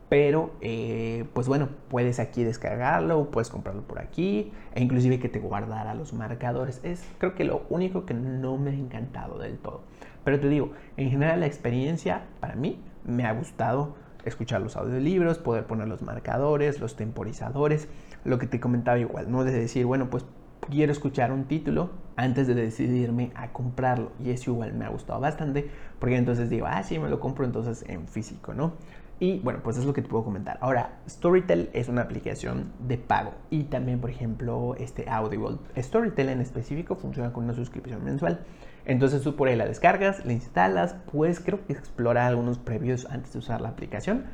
pero eh, pues bueno, puedes aquí descargarlo, puedes comprarlo por aquí e inclusive que te guardara los marcadores. Es creo que lo único que no me ha encantado del todo. Pero te digo, en general la experiencia para mí me ha gustado escuchar los audiolibros, poder poner los marcadores, los temporizadores, lo que te comentaba igual, ¿no? De decir, bueno, pues quiero escuchar un título antes de decidirme a comprarlo. Y eso igual me ha gustado bastante, porque entonces digo, ah, sí, me lo compro entonces en físico, ¿no? Y bueno, pues es lo que te puedo comentar. Ahora, Storytel es una aplicación de pago y también, por ejemplo, este Audible. Storytel en específico funciona con una suscripción mensual. Entonces tú por ahí la descargas, la instalas, pues creo que explora algunos previos antes de usar la aplicación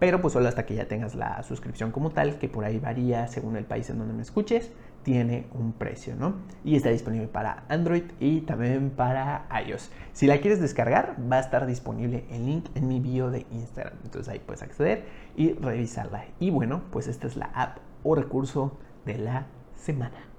pero pues solo hasta que ya tengas la suscripción como tal, que por ahí varía según el país en donde me escuches, tiene un precio, ¿no? Y está disponible para Android y también para iOS. Si la quieres descargar, va a estar disponible el link en mi bio de Instagram. Entonces ahí puedes acceder y revisarla. Y bueno, pues esta es la app o recurso de la semana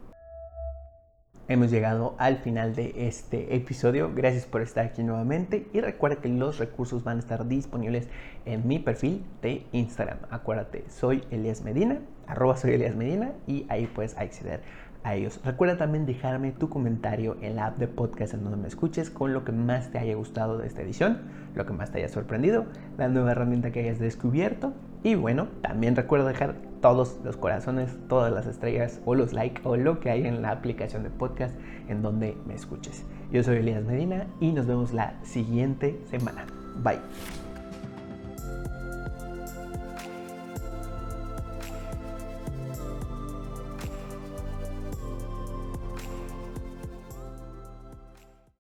hemos llegado al final de este episodio. Gracias por estar aquí nuevamente y recuerda que los recursos van a estar disponibles en mi perfil de Instagram. Acuérdate, soy Elias Medina, arroba soy Elias Medina y ahí puedes acceder a ellos. Recuerda también dejarme tu comentario en la app de podcast en donde me escuches con lo que más te haya gustado de esta edición, lo que más te haya sorprendido, la nueva herramienta que hayas descubierto y bueno, también recuerda dejar todos los corazones, todas las estrellas o los likes o lo que hay en la aplicación de podcast en donde me escuches. Yo soy Elías Medina y nos vemos la siguiente semana. Bye.